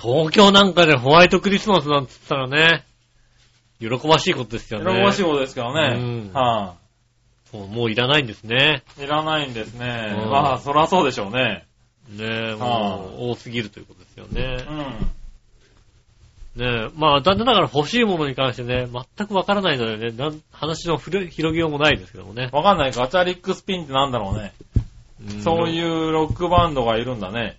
東京なんかでホワイトクリスマスなんて言ったらね、喜ばしいことですよ喜ね。ばしいことですけどね。うんはそうもういらないんですね。い。いらないんですね。うんまあ、そらそうでしょうね。ねえ、はもう多すぎるということですよねう。ん。ねえ、まあ残念ながら欲しいものに関してね、全くわからないのでね、なん話のふる広げようもないですけどもね。わかんない。ガチャリックスピンってなんだろうね。そうういうロックバンドがいるんだね。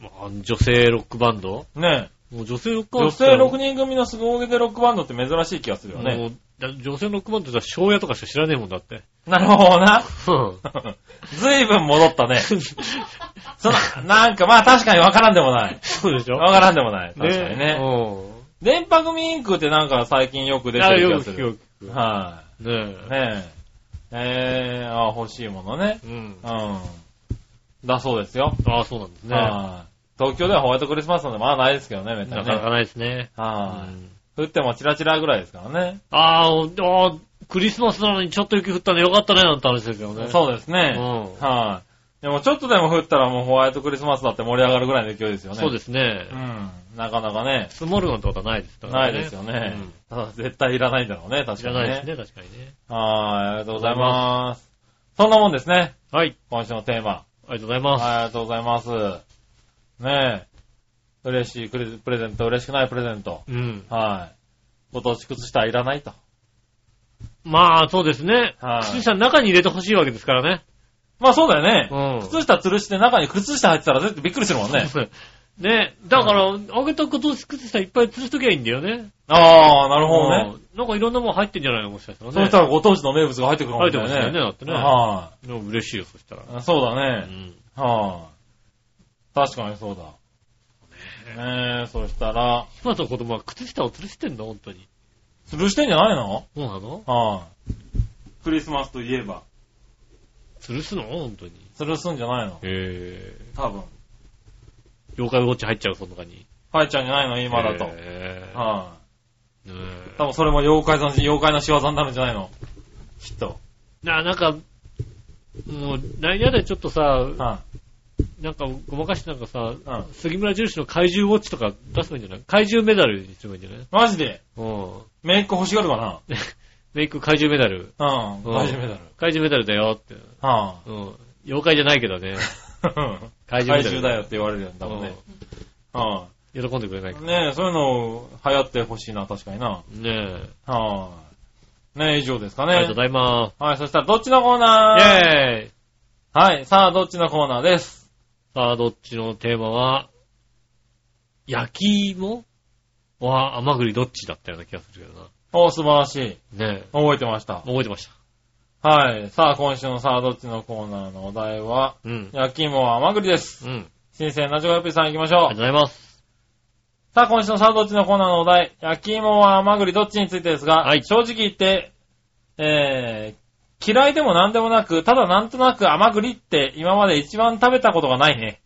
ん。まあ女性ロックバンド？ねもう女性ロックバンド女。性6人組の凄腕でロックバンドって珍しい気がするよね。もうだ女性ロックバンドって言ったら庄屋とかしか知らねえもんだって。なるほどな。うんずいぶん戻ったね。その、なんかまあ確かにわからんでもない。そうでしょわからんでもない。確かにね。うん。電波組インクってなんか最近よく出てあ、る気よく聞くよがする。く聞く。はねい。ねえ。えー、あ欲しいものね。え。うん。うん。だそうですよ。ああ、そうなんですね。はい。東京ではホワイトクリスマスなんでまあないですけどね、めったにね。なかなかないですね。はい。うん降ってもチラチラぐらいですからね。ああ、クリスマスなのにちょっと雪降ったのよかったね、なんて話ですよね。そうですね。うんはい。でもちょっとでも降ったらもうホワイトクリスマスだって盛り上がるぐらいの勢いですよね。そうですねう。ん。なかなかね。積もるなんてことはないですからね。ないですよね。ただ絶対いらないんだろうね、確知からにね。ないですね、確かにね。はい、ありがとうございます。そんなもんですね。はい。今週のテーマ。ありがとうございます。はい、ありがとうございます。ねえ。嬉しいプレゼント、嬉しくないプレゼント。うん。はい。ご当地靴下はいらないと。まあ、そうですね。はい靴下の中に入れてほしいわけですからね。まあそうだよね。うん。靴下吊るして中に靴下入ってたら絶対びっくりするもんね。ねだから、あげたこと靴下いっぱい吊るしときゃいいんだよね。ああ、なるほどね。うんなんかいろんなもん入ってんじゃないのもしかしたらね。そうしたらご当地の名物が入ってくるかも入っして。ましたよね、だってね。はでも嬉しいよ、そしたら。い。そうだうね。ん。はい。確かにそうだ。ねえ、そしたら、今の子供は靴下を吊るしてんの？本当に。吊るしてんじゃないの？そうなの？はい。クリスマスといえば、吊るすの？本当に。吊るすんじゃないの？へ多分。ぇ妖怪ウォッチ入っちゃう、その中に。入っちゃうんじゃないの？今だと。へぇはい。ねえ多分それも妖怪の、妖怪の仕業になるんじゃないの？きっと。な、なんか、もう、何やでちょっとさ、はなんかごまかしてなんかさ、うん杉村印の怪獣ウォッチとか出せばいいんじゃない？怪獣メダルにすればいいんじゃない？い。マジで？うん。メイク欲しがるか メイク怪獣メダル。なうん。うん大丈夫だろ。怪獣メダルだよって。はうん。妖怪じゃないけどね。ぁ。怪怪獣メダル。獣だよって言われるよ、多分ね。はうん。喜んでくれないかい。ねえ、そういうの流行ってほしいな、確かにな。ら。ねえ。はい。ねえ、以上ですかね。ありがとうございまはい、そしたらどっちのコーす。ナー？イェーイはい、さあ、どっちのコーナーです？さあ、どっちのテーマは、焼き芋？は甘栗どっちだったような気がするけどお素晴らしい。な。ね覚えてましたえ。。覚えてました。はい。さあ、今週のさあ、どっちのコーナーのお題は、うん。焼き芋は甘栗です。うん。新鮮なジョガピーさん行きましょありがとうございます。さあ、今週のサンドッチのコーナーのお題、焼き芋は甘栗どっちについてですが、はい正直言って、えー、嫌いでも何でもなく、ただなんとなく甘栗って今まで一番食べたことがないね。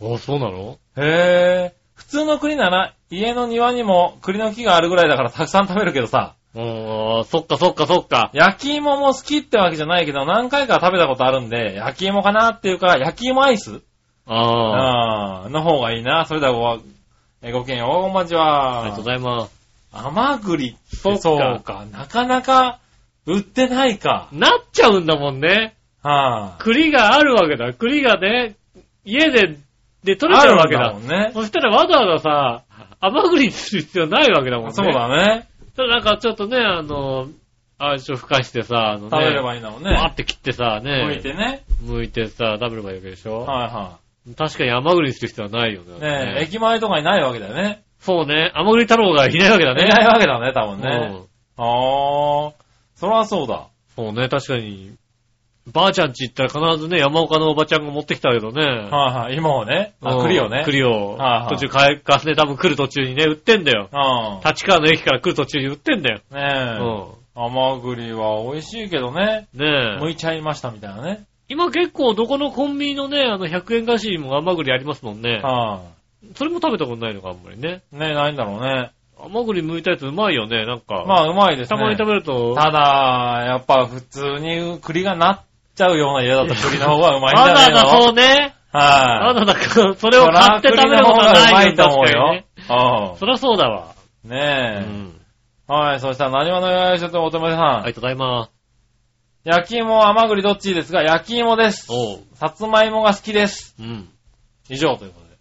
あ、そうなの？へー。普通の栗なら、家の庭にも栗の木があるぐらいだからたくさん食べるけどさ、あーそっかそっかそっか。焼き芋も好きってわけじゃないけど、何回か食べたことあるんで、焼き芋かなっていうか、焼き芋アイスああ。あーの方がいいな。それではご、えーごきげんよう、こんばんちは。ありがとうございます。甘栗ってそそうか。なかなか売ってないか。なっちゃうんだもんね。は栗があるわけだ。栗がね、家で、でい、取れちゃうわけだ。あるんだもんね。そしたらわざわざさ、甘栗にする必要ないわけだもんね。そうだね。ただなんかちょっとね、あの、あれちょっとふかしてさ、あのね、食べればいいんだもんね。バーって切ってさ、ね、剥いてね。剥いてさ、食べればいいわけでしょ、は確かに甘栗にする必要はないよね。いはい。ねえ、駅前とかにないわけだよね。そうね、甘栗太郎がいないわけだね。いないわけだね、多分ね。うんあー、そらそうだ。そうね、確かに。ばあちゃん家行ったら必ずね、山岡のおばちゃんが持ってきたけどね。はいはい。今をね。あ、うん栗をね。栗を。はいはい途中帰、ガスで多分来る途中にね、売ってんだよ。うん。立川の駅から来る途中に売ってんだよ。ねえ。う甘栗は美味しいけどね。ん。ねえ。剥いちゃいましたみたいなね。今結構どこのコンビニのね、あの100円菓子にも甘栗ありますもんね。はそれも食べたことないのか、あんまりね。い。ねえ、ないんだろうね。甘栗剥いたやつうまいよね、なんか。まあ、うまいですね。たまに食べると。ただ、やっぱ普通に栗がなっちゃうような家だと栗の方がうまいんじゃないのそうね。わはい。ざわざそれを買って食べることはないよ、と思うよ。うそりゃそうだわ。ん。うねん。え。はい、そしたら何話のよいしょとおとめさん。ありがとうございます。焼き芋、甘栗どっちですが、焼き芋です。おう。さつまいもが好きです。うん。以上ということで。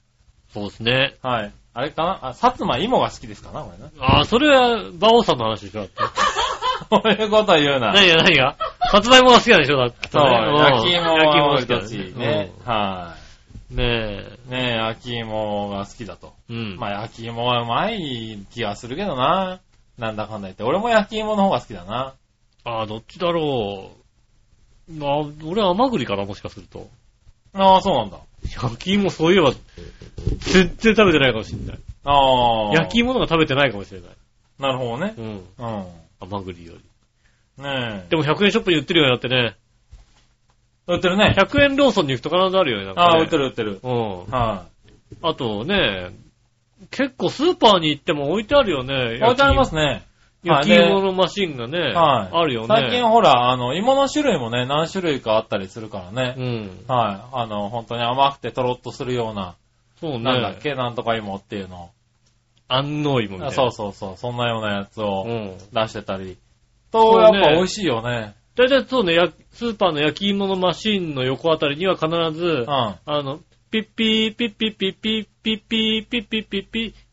そうですね。はい。あれかな？あ、さつまいもが好きですかなこれな。ああ、それは、馬王さんの話でしょ、だって。こういうこと言うな。何が何が？さつまいもが好きなんでしょ、だって。そう、ん焼き芋焼き芋はが好きなんどっちですね。はうんねい。ねえ、焼き芋が好きだと。え。うん。まあ、焼き芋はうまい気がするけどな。なんだかんだ言って。俺も焼き芋の方が好きだな。ああ、どっちだろう。まあ、俺は甘栗かな、もしかすると。ああ、そうなんだ。焼き芋、そういえば、全然食べてないかもしれない。ああ。焼き芋の方が食べてないかもしれない。なるほどね。うん。うん。甘栗より。ねえ。でも100円ショップに売ってるようになってね。売ってるね。100円ローソンに行くと必ずあるよね、なんか、ね。ああ、売ってる売ってる。うん。はあとね、結構スーパーに行っても置いてあるよね。い。置いてありますね。焼きはい芋のマシンがね、はい。あるよね。最近ほら、あの、芋の種類もね、何種類かあったりするからね。うん。はい。あの、本当に甘くてとろっとするような、そうね。なんだっけ、なんとか芋っていうの。安納芋みたいな。そうそうそう、そんなようなやつをうん。出してたり。と、そうねやっぱ美味しいよね。だいたいそうね、やスーパーの焼き芋のマシンの横あたりには必ずう、ん。あの、ピッピー、ピッピッピッピッピッピッピッピッピッピッ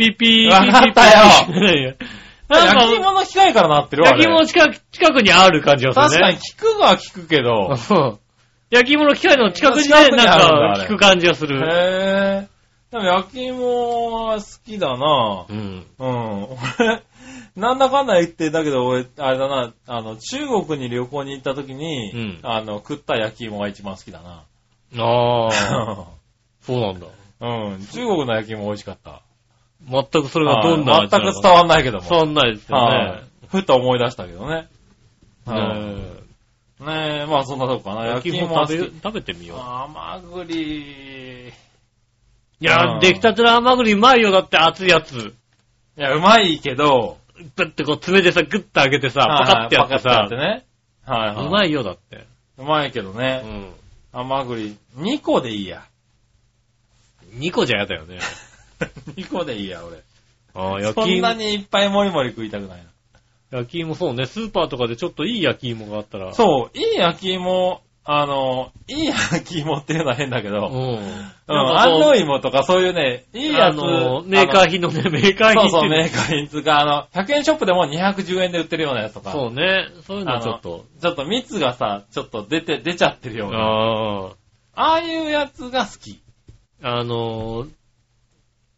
ピッねピッピッわかったよ。なんか焼き芋の機械からなってるあれ焼き芋の近く近くにある感じがするね。確かに聞くは聞くけど。うん焼き芋の機械の近くにね、なんか聞く感じがする。へぇー。でも焼き芋は好きだなうん。うん。俺、なんだかんだ言って、だけど俺、あれだな、あの、中国に旅行に行った時に、うんあの、食った焼き芋が一番好きだな。ああ、そうなんだ。うん。中国の焼き芋美味しかった。全くそれがどんなはい全く伝わんないけども。伝わんないですよはいね。ふと思い出したけどね。はいねねえ、まあそんなとこかな。え焼き芋食べ、食べてみよう。甘栗。いや、うん出来たての甘栗うまいよ、だって熱いやつ。いや、うまいけど、だってこう爪でさ、グッと開けてさ、パカってやってさって、ね。はいはい。うまいよ、だって。うまいけどうね。ん。甘栗、2個でいいや。2個じゃやだよね。2個でいいや、俺。ああ、焼き芋そんな。にいっぱいもりもり食いたくないな。焼き芋そうね、スーパーとかでちょっといい焼き芋があったら。そう、いい焼き芋あの、いい焼き芋っていうのは変だけど、うん。うん、安納芋とかそういうね、いいやつ。あの、メーカー品のね、メーカー品そうそう、メってーカー品つうか、あの、100円ショップでも210円で売ってるようなやつとか。そうね。そういうのはちょっと。ちょっと蜜がさ、ちょっと出て、出ちゃってるような。ああ。ああいうやつが好き。あのー、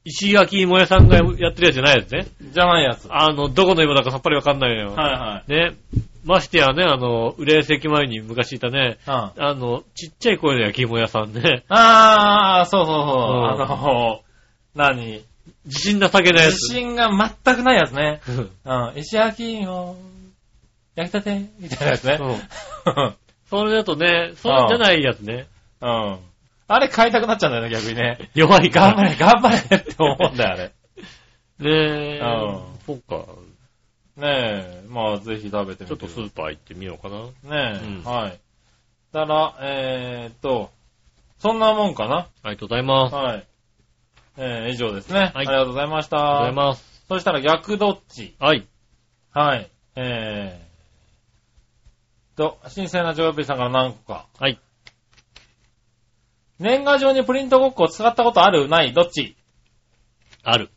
石焼き芋屋さんがやってるやつじゃないやつね。じゃないやつ。はあの、どこの芋だかさっぱりわかんないのよ。いはい。ね。ましてやね、あの、浦安駅前に昔いたね、うん。あの、ちっちゃい声の焼き芋屋さんね。あー、そうそうそう。んあの、何？自信なさげなや自つ。信が全くないやつね。うん。石焼き芋、焼きたてみたいなやつね。うんそれだとね、そうじゃないやつね。うん。あれ買いたくなっちゃうんだよね、逆にね。弱いから。頑張れ、頑張れって思うんだよ、あれ。ねえ。うんそっか。ねえ、まあぜひ食べてみてちょっとスーパー行ってみようかな。ねえ、うんはい。たら、えーっと、そんなもんかなありがとうございます。ありはい。えー、以上ですね。はいありがとうございました。がとうございます。そしたら逆どっち？はい。はい。えー、と、新鮮なジョーピーさんから何個か。はい。年賀状にプリントごっこを使ったことある？ない？どっち？ある。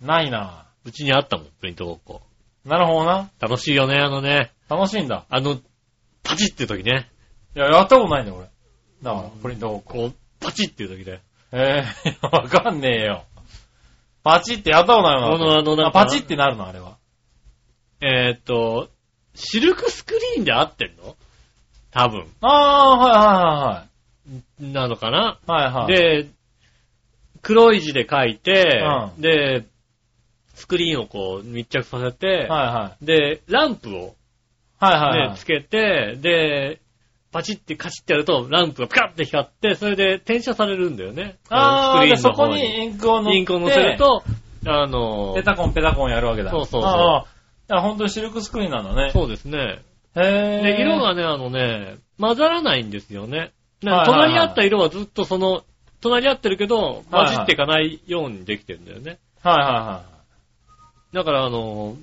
ないなうちにあったもん、プリントごっこ。なるほどな。楽しいよね、あのね。楽しいんだ。あの、パチって時ね。いや、やったことないんだよ、俺。だから、プリントごっこ。こう、パチっていう時で。えー、わかんねえよ。パチってやったことないこもんのあのなんかパチってなるの、あれは。えーっと、シルクスクリーンで合ってんの？多分。あー、なのかな、はいはいはい。はいはい。、で、黒い字で書いて、うんで、スクリーンをこう密着させて、はいはい。で、ランプをはいはいね、はい。つけて、で、パチってカチってやると、ランプがピカって光って、それで転写されるんだよね。あー、で、そこにインクを乗って、インクを乗せると、あのペタコンペタコンやるわけだ。そうそうそうあーいや、本当にシルクスクリーンなんだね。そうですね。へー。で、色がね、あのね、混ざらないんですよね。隣り合った色はずっとその、隣り合ってるけど、はいはい混じっていかないようにできてるんだよね。はいはだから、あの、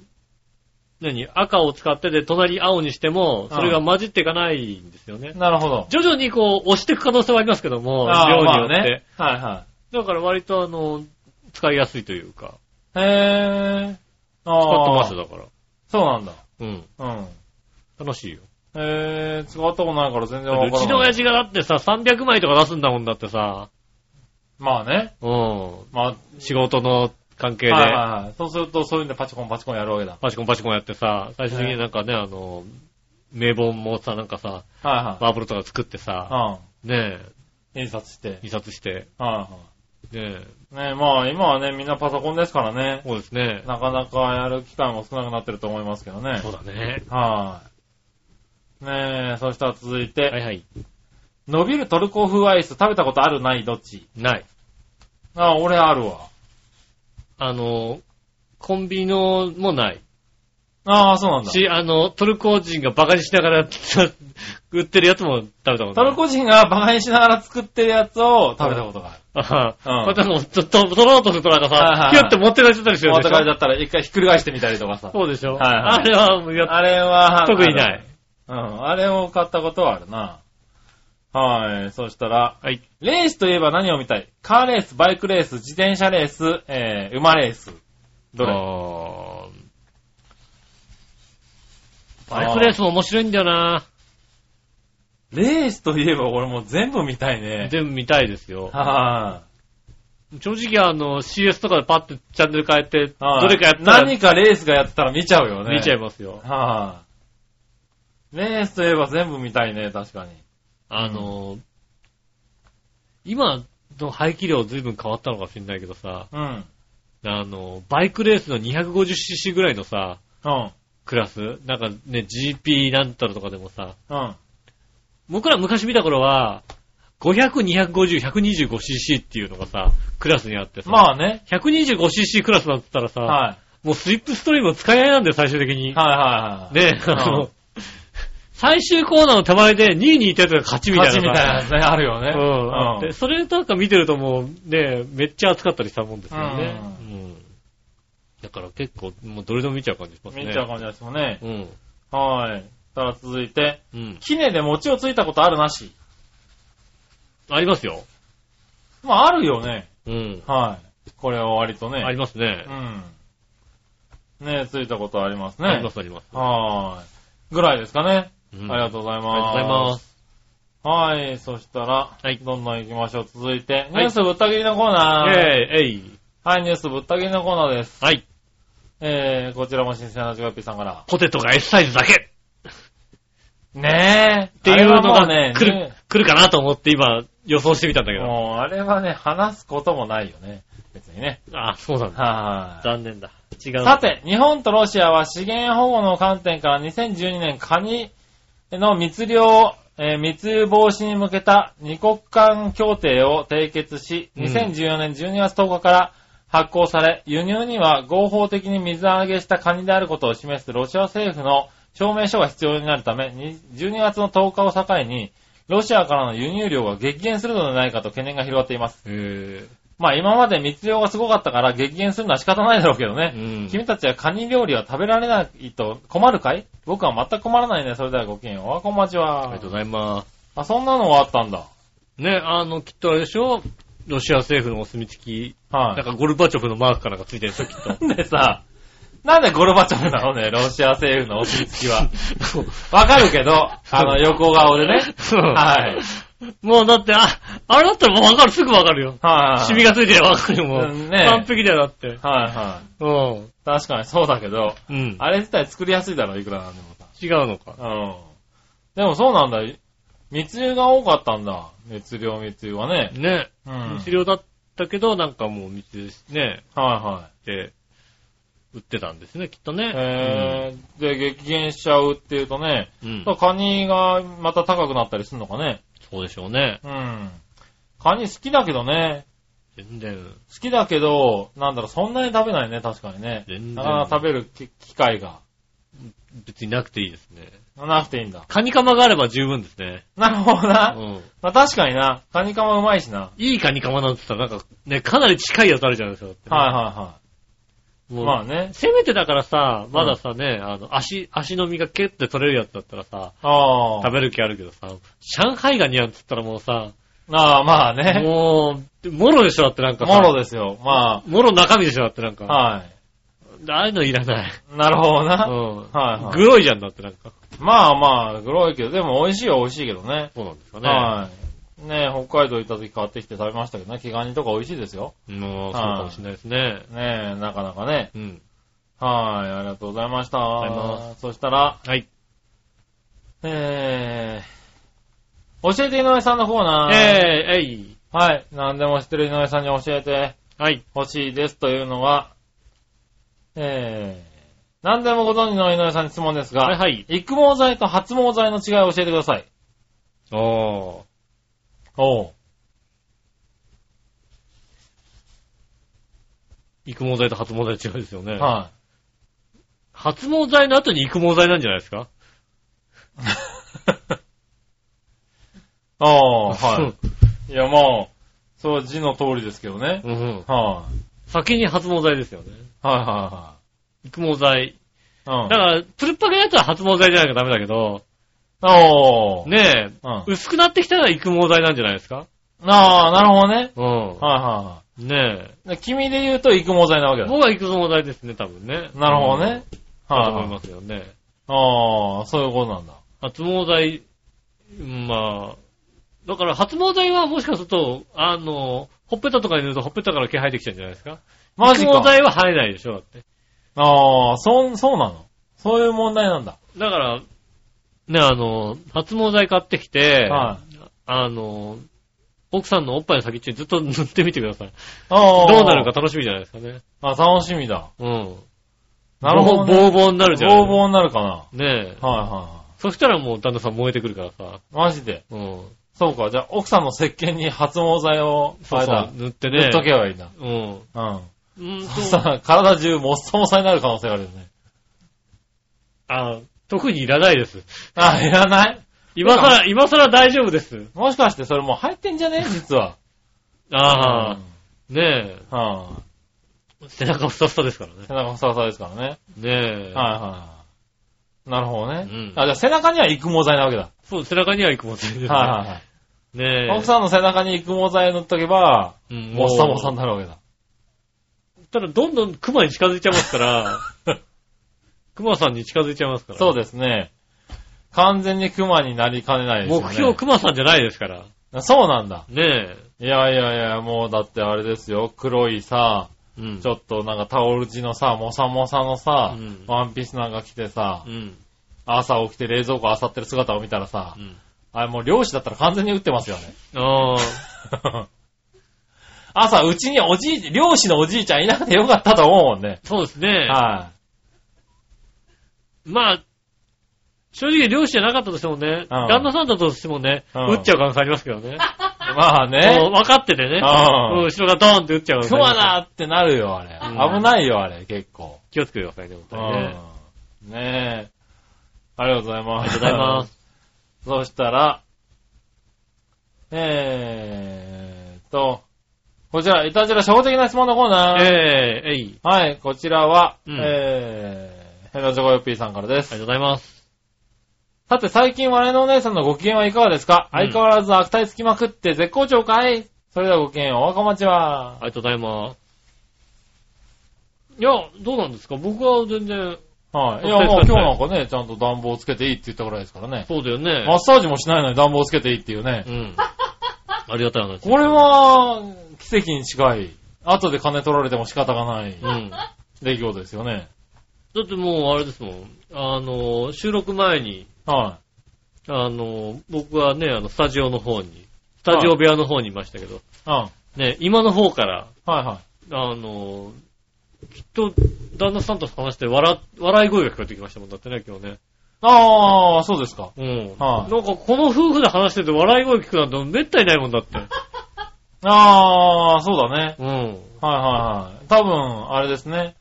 何赤を使ってで、隣青にしても、それが混じっていかないんですよねいはい。。なるほど。徐々にこう、押していく可能性はありますけども、量によって。まあね。はいはだから割とあの、使いやすいというか、い。へー。あ使ってーますだから。そうなんだ。うん。うん。楽しいよ。へー、使ったことないから全然わからない。うちの親父がだってさ、300枚とか出すんだもんだってさ、まあね。うん。まあ、仕事の関係で、はいはいはい。そうすると、そういうんでパチコンパチコンやるわけだ。パチコンパチコンやってさ、最終的になんかね、あの、名本もさ、なんかさ、はいはバーブルとか作ってさ、い。ねうん。印刷してえ、。印刷して、はねえ、いはい。ねまあ今はね、みんなパソコンですからね。そうですね。なかなかやる機会も少なくなってると思いますけどね。そうだね。はい。ねえ、そしたら続いて、はいはい。伸びるトルコ風アイス食べたことある？ない？どっち？ない。あ、俺あるわ。あの、コンビニのもない。ああ、そうなんだ。し、あの、トルコ人がバカにしながら 売ってるやつも食べたことない。トルコ人がバカにしながら作ってるやつを食べたことがある。ああ、うんこうやってもう、と、と、取ろうとするとなんかさ、はいはいはいピュって持ってかれちゃったりする持ってでしょ帰っちゃったら一回ひっくり返してみたりとかさ。そうでしょはいはいあれはあれは、特にない。うん、あれを買ったことはあるな。はい。そしたら、はい。レースといえば何を見たい？カーレース、バイクレース、自転車レース、えー、馬レース。どれ？バイクレースも面白いんだよな。レースといえば俺もう全部見たいね。全部見たいですよ。は正直あの CS とかでパッてチャンネル変えて、どれかやったら何かレースがやってたら見ちゃうよね。見ちゃいまますよ。はい。レースといえば全部見たいね、確かに。あの、今の排気量随分変わったのかもしれないけどさ、うん。あの、バイクレースの 250cc ぐらいのさ、うん。クラスなんかね、GP なんたらとかでもさ、うん。僕ら昔見た頃は、500、250、125cc っていうのがさ、クラスにあってさ、まあね。125cc クラスだったらさ、はもうスリップストリームの使い合いなんだよ、最終的に。い。はいはいはい。ねあの、最終コーナーの手前で2位にいたやつが勝ちみたいなさ。勝ちみたいなやつね、あるよね。うん。で、それなんか見てるともうね、めっちゃ熱かったりしたもんですよね。ううん。だから結構、もうどれでも見ちゃう感じしますね。見ちゃう感じですもんね。うん。はい。から続いて、うん。キネで餅をついたことあるなし。ありますよ。まあ、あるよね。うん。はい。これは割とね。ありますねう。ん。ねついたことありますね。ありますあります。はーい。ぐらいですかね。うんありがとうございます。ありがとうございます。はい。そしたら、はいどんどん行きましょう。続いて、ニはいュースぶった切りのコーナー。えい、えい。はい、ニュースぶった切りのコーナーです。はい。えー、こちらも新鮮なジョガピーさんから。ポテトが S サイズだけねえ。っていうのがね、来る、来るかなと思って今予想してみたんだけど。もう、あれはね、話すこともないよね。別にね。あ、そうなんだ。はい。残念だ。違う。さ、て、日本とロシアは資源保護の観点から2012年カニの密漁、えー密輸防止に向けた二国間協定を締結し、うん2014年12月10日から発行され、輸入には合法的に水揚げしたカニであることを示すロシア政府の証明書が必要になるため、に12月の10日を境に、ロシアからの輸入量が激減するのではないかと懸念が広がっています。えまあ今まで密漁がすごかったから激減するのは仕方ないだろうけどね。うん君たちはカニ料理は食べられないと困るかい？僕は全く困らないね。それではごきげんよう。おはこんばんちー、あは。りがとうございまあ、そんなのがあったんだ。す。ね、あの、きっとあれでしょ？ロシア政府のお墨付き、はなんかゴルバチョフのマークかなんかついてるでしょ、きっと。い。なんでさ、なんでゴルバチョフなのね、ロシア政府のお墨付きは。わかるけど、あの、横顔でね。はい。もうだって、あ、あれだったらもうわかる、すぐわかるよ。はい。シミがついてるわかるよ、もう。うんね完璧だよ、だって。はいはうん。い。確かにそうだけど、うん。あれ自体作りやすいだろ、いくらなんでもさ。違うのか。うん。でもそうなんだ。密輸が多かったんだ。密漁密輸はね。ね。うん。治療だったけど、なんかもう密ね、はで、売ってたんですね、きっとね。いはい。えー、で、激減しちゃうっていうとね、うん。うん。カニがまた高くなったりするのかね。そうでしょうね。うん。カニ好きだけどね。全然。好きだけど、なんだろう、そんなに食べないね、確かにね。全然なかなか食べる機機会が別になくていいですね。なくていいんだ。カニカマがあれば十分ですね。なるほどうな。ん。まあ確かにな。カニカマうまいしな。いいカニカマなんて言ったらなんかね、かなり近いやつあるじゃないですか。ねはいはいはい。まあね。せめてだからさ、まださね、あの、足、足の身がキュッて取れるやつだったらさ、ああ。食べる気あるけどさ、上海ガニやんつったらもうさ、ああ、まあね。もう、もろでしょだってなんかさもろですよ。まもろ中身でしょだってなんか。あ、はああいうのいらない。い。なるほどうな。ん。はいはいグロいじゃんだってなんか。まあまあ、グロいけど、でも美味しいは美味しいけどね。そうなんですかね。はい。ね北海道行った時買ってきて食べましたけどね、毛ガニとか美味しいですよ。もう、そうかもしれないですね。ねえ、なかなかね。うん。はい、ありがとうございました。りがとうございまそしたら、はい。えー、教えて井上さんのコーナー。えー、えい。はい、何でも知ってる井上さんに教えてはい。ほしいですというのは、えー、何でもご存知の井上さんに質問ですが、はいはい。育毛剤と発毛剤の違いを教えてください。おー。おう。育毛剤と発毛剤違うですよね。は発毛剤の後に育毛剤なんじゃないですか？い。ああ、はい。いや、まあ、そう字の通りですけどね。うんうん。はい、先に発毛剤ですよね。はいは育毛剤。いはい。うん。だから、つるっぱげのやつは発毛剤じゃなきゃダメだけど、おー。ねえ、うん。薄くなってきたら育毛剤なんじゃないですか？ああ、なるほどね。うん。はいはねいはい。君で言うと育毛剤なわけえ。だ。僕は育毛剤ですね、多分ね。なるほどね。うん。だと思いはい。ますよね。ああ、そういうことなんだ。発毛剤、まあ、だから発毛剤はもしかすると、あの、ほっぺたとかに塗るとほっぺたから毛生えてきちゃうんじゃないですか？マジか。育毛剤は生えないでしょだって。ああ、そ、そうなの？そういう問題なんだ。だから、ね、あの、発毛剤買ってきて、はあの、奥さんのおっぱいの先っちょにずっと塗ってみてください。ああ。どうなるか楽しみじゃないですかね。あ、楽しみだ。うん。なるほど、ね。ボーボーになるじゃん。ボーボーになるかな。ねえ。はいはいはそしたらもう旦那さん燃えてくるからさ。い。マジで？うん。そうか。じゃあ、奥さんの石鹸に発毛剤を、そうだ。塗ってね。塗っとけばいいんだ。うん。うん。うん体中もっさもさになる可能性があるよね。あ、特にいらないです。あ、いらない？今さら、今さら大丈夫です。もしかしてそれもう入ってんじゃね？実は。ああ、うんねはえ。背中ふさふさですからねい。。背中ふさふさですからね。ねえ。はいはなるほどね。うんあ、じゃあ背中には育毛剤なわけだ。そう、背中には行くもんね。はいはいはい。ねえ。奥さんの背中に育毛剤を塗っとけば、うんもっさもっさになるわけだ。ただ、どんどん熊に近づいちゃいますから、熊さんに近づいちゃいますから。そうですね。完全にクマになりかねないですよね。目標熊さんじゃないですから。そうなんだ。ねいやいやいや、もうだってあれですよ。黒いさ、え。うん。ちょっとなんかタオル地のさ、もさもさのさ、うんワンピースなんか着てさう、ん。朝起きて冷蔵庫漁ってる姿を見たらさう、ん。あれもう漁師だったら完全に撃ってますよね。ああ、朝、うちにおじい、漁師のおじいちゃんいなくてよかったと思うもんね。そうですね。はまあ、正直漁師じゃなかったとしてもね、旦那さんだとしてもね、うん撃っちゃう可能性ありますけどね。い。まあね。分かっててね。うんうん後ろがドーンって撃っちゃう可能性だってなるよ、あれ。うん危ないよ、あれ、結構。気をつけてくださいね、本当にね。うん。ねえ。ありがとうございます。ありがとうございます。そしたら、えーっと、こちら、いたじら初歩的な質問のコーナー。えええい。はい、こちらは、うんえー、ヘラジョコヨッピーさんからです。ありがとうございます。さて、最近我のお姉さんのご機嫌はいかがですか、うん相変わらず悪態つきまくって絶好調かい？それではごきげんよう、お若町はあ。りがとうございます。いや、どうなんですか？僕は全然、はい。いや、もう今日なんかね、ちゃんと暖房つけていいって言ったぐらいですからね。そうだよね。マッサージもしないのに暖房つけていいっていうねう。ん。ありがたい話。これは、奇跡に近い。後で金取られても仕方がないうん。だ出来事ですよね。ってもう、あれですもん。あの、収録前に、はあの、僕はね、あの、スタジオの方に、スタジオ部屋の方にいましたけど、い。うん。ね、今の方から、はいはい。あの、きっと、旦那さんと話して笑、笑い声が聞こえてきましたもんだってね、今日ね。ああ、そうですか。うん。はいなんか、この夫婦で話してて笑い声聞くなんてめったにないもんだって。ああ、そうだね。うん。はいはいはい。多分、あれですね。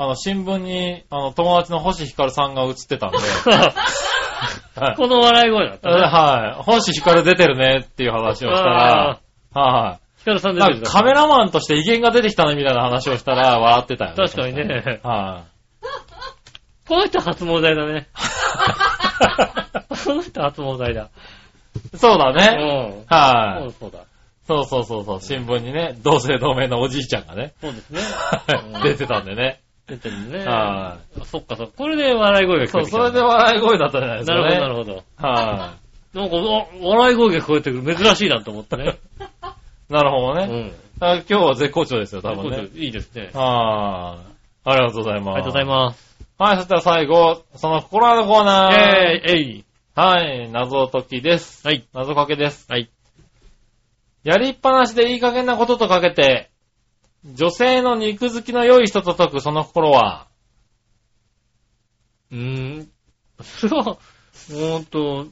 あの、新聞に、あの、友達の星ひかるさんが映ってたんで。はい。この笑い声だったね。はい。星ひかる出てるねっていう話をしたら、はヒカルさんい。出てるなんかカメラマンとして威厳が出てきたねみたいな話をしたら笑ってたよね。確かにね。はこの人発毛剤だね。い。この人発毛剤だ。そうだうね。ん。はい。そうそうだ。そうそうそうそう。新聞にね、同姓同名のおじいちゃんがね、そうですね。出てたんでね。出てるね。はあそっかそっか。これで笑い声が聞こそう、えてきた。それで笑い声だったじゃないですかね。なるほど、なるほど。はなんか、あ笑い声が聞こえてくる。珍しいなと思ってね。い。なるほどね。うん。あ今日は絶好調ですよ、多分ね。いいですね。はい。ありがとうございます。ありがとうございます。はい、そしたら最後、その心のコーナー。えー、えい。はい、謎解きです。はい。謎かけです。はい。やりっぱなしでいい加減なこととかけて、女性の肉好きの良い人と解くその心は、うーん。それは、ほんと、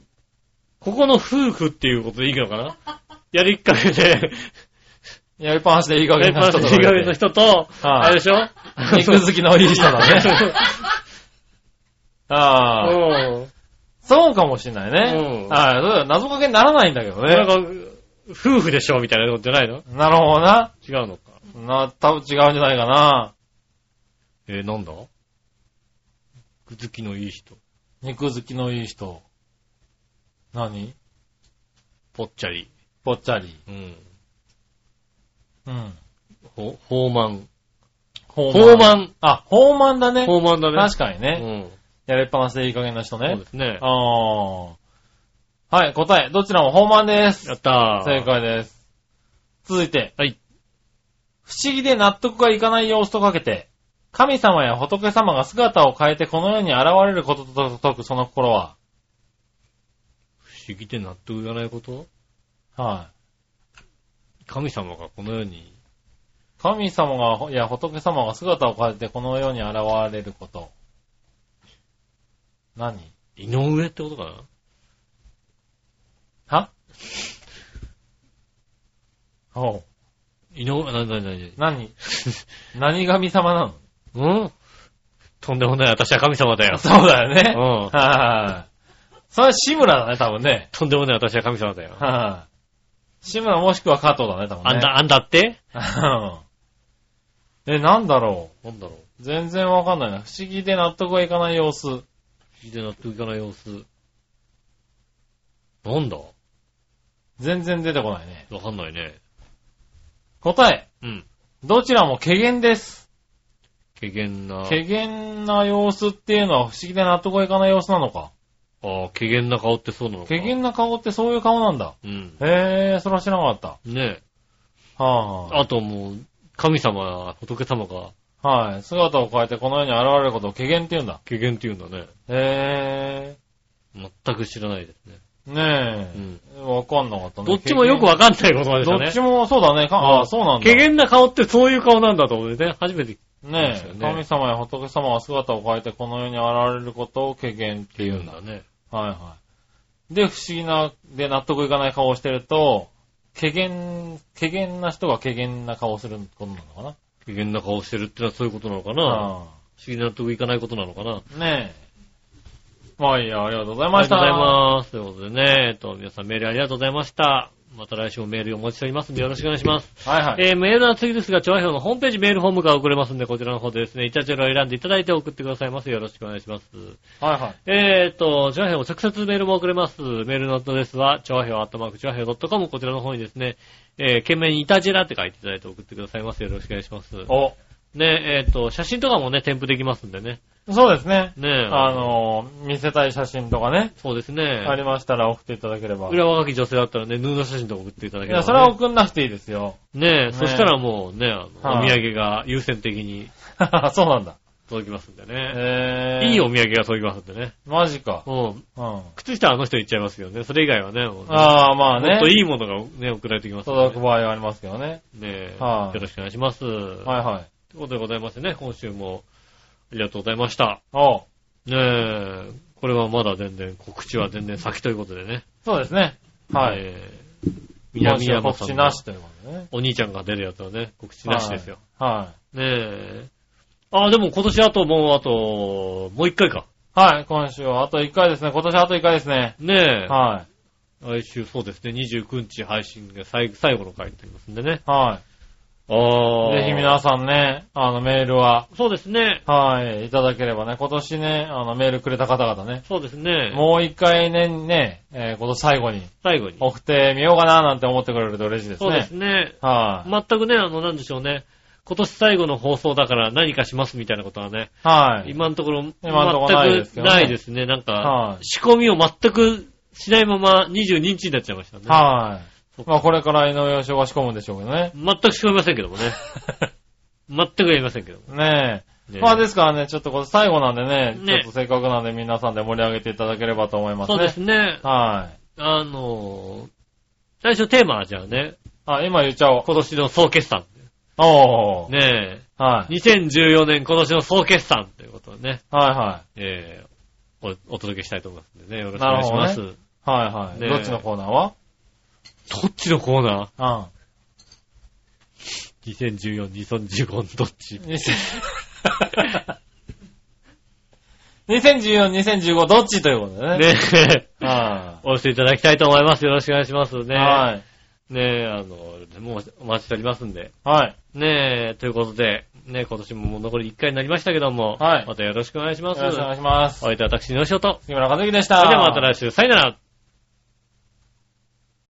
ここの夫婦っていうことでいいのかな？やりっかけで、やりっぱなしでいい加減な人といい加減の人と、あれでしょ？肉好きのいい人だね。ああ、うん。そうかもしんないね。そうだよ謎かけにならないんだけどね。なんか、夫婦でしょ？みたいなことじゃないの？なるほどな。違うのか。な、多分違うんじゃないかな。えー、なんだ？具好きのいい人。肉好きのいい人。何？ぽっちゃり。ぽっちゃり。うん。うん。ほ、ほうまん。ほほうまん。あ、ほうまんだね。ほうまんだね。確かにね。うん。やりっぱなしでいい加減な人そうねで。すね。ああ。はい、答え。どちらもほうまんです。やったー。正。解です。続いて。はい。不思議で納得がいかない様子とかけて、神様や仏様が姿を変えてこの世に現れることと解くその心は、不思議で納得いかないことはい。神様がこの世に、神様が、いや、仏様が姿を変えてこの世に現れること。何？井上ってことかな？は？ほう。井上、な、な、な、な、何何神様なのうんとんでもない、私は神様だよ。そうだよね。うんはい。それは志村だね、多分ね。とんでもない、私は神様だよ。はい。志村もしくは加藤だね、多分ね。あんだ、あんだってうんえ、なんだろなんだろう。う。全然わかんないな。不思議で納得がいかない様子。議で納得いかない様子。なんだ全然出てこないね。わかんないね。答え。うん。どちらも軽減です。軽減な、軽減な様子っていうのは不思議で納得がいかない様子なのか。ああ、軽減な顔ってそうなのか。軽減な顔ってそういう顔なんだ。うん。へえ、それは知らなかった。ねはあともう、神様、仏様があ、はい。姿を変えてこの世に現れることを軽減って言うんだ。軽減って言うんだね。へ全く知らないですね。え、ねうん。え、わかんなかったね。どっちもよくわかんない言葉でしたね。どっちもそうだね。かああ、そうなんだ。軽減な顔ってそういう顔なんだと思ってね、初めて。ねえ、ね神様や仏様は姿を変えてこの世に現れることを軽減って言うんだ。ね。はいはい。で、不思議な、で、納得いかない顔をしてると、軽減、軽減な人が軽減な顔をすることなのかな軽減な顔してるってのはそういうことなのかな。不思議な納得いかないことなのかな。うんねえ。まあいありがとうございあました。りがとうございます。ということでね、えっと、皆さんメールありがとうございました。また来週もメールお待ちしておりますんでよろしくお願いします。はいはい。えー、メールは次ですが、調和表のホームページメールフォームが送れますんで、こちらの方でですね、イタチェラを選んでいただいて送ってくださいます。よろしくお願いします。はいはい。えーと、調和表直接メールも送れます。メールのアドレスは、調和表アットマーク調和表 .com こちらの方にですね、えー、懸命にイタジェラって書いていただいて送ってくださいます。よろしくお願いします。お、ね、えーと、写真とかもね、添付できますんでね。そうですね。ねあのー、見せたい写真とかね、そうですね。ありましたら送っていただければ。い裏若き女性だったらね、ヌード写真とか送っていただければ、や、ね。それは送んなくていいですよ。ねえ、ねそしたらもうね、あのはいお土産が優先的に そうなんだ。届きますんでね。えー。いいお土産が届きますんでね。マジか。うん。うん。靴下はあの人言っちゃいますよね。それ以外はね、ねああ、まあねもっと。いいものがね、送られてきますね届く場合はありますけどね。ねえ、はいよろしくお願いします。はいはい。ということでございましてね、今週もありがとうございました。おうねえ、これはまだ全然、告知は全然先ということでね。そうですね。はい。えー南山さんの告知なしということでね。お兄ちゃんが出るやつはね、告知なしですよ。はねえ。あ、でも今年あともうあと、もう一回か。い。はい。今週はあと1回ですね。今年あと1回ですね。ねえ。は来週そうですね、29日配信が最最後の回になりますんでね。い。はあい。あ。ぜひ皆さんね、あのメールは、そうですね。はい、いただければね、今年ね、あのメールくれた方々ね、そうですね。もう一回ね、ね、えー今年最後に最後に。送ってみようかななんて思ってくれると嬉しいですそうですね。ね。はい、全くね、あの、なんでしょうね。今年最後の放送だから何かしますみたいなことはね、はい。今のところ、全くないですね。なんかは、い仕込みを全くしないまま22日になっちゃいましたね。はい。まあこれから井上義雄が仕込むんでしょうけどね。全く仕込みませんけどもね。全くやりませんけども。ねえ。ねまあですからね、ちょっとこれ最後なんでね、ねちょっとせっかくなんで皆さんで盛り上げていただければと思いますね。そうですね。はい。あの、最初テーマはじゃあね、あ、今言っちゃおう。今年の総決算。おー。ねはい。え、2014年今年の総決算ということでね、はいはえーお、お届けしたいと思いますんでね、よろしくお願いします。い。はいはい。ねえどっちのコーナーは？どっちのコーナー？うん。?2014、2015どっち？2014、2015どっち？ということでね。ねえ、はお寄せいただきたいと思います。よろしくお願いしますい。ね。はい。ねえ、あの、もうお待ちしておりますんで。はい。ねえ、ということで、ねえ、今年ももう残り1回になりましたけども、はいまたよろしくお願いします。よろしくお願いします。お相手は私、のしおと。杉村和之でした。それではまた来週、さよなら。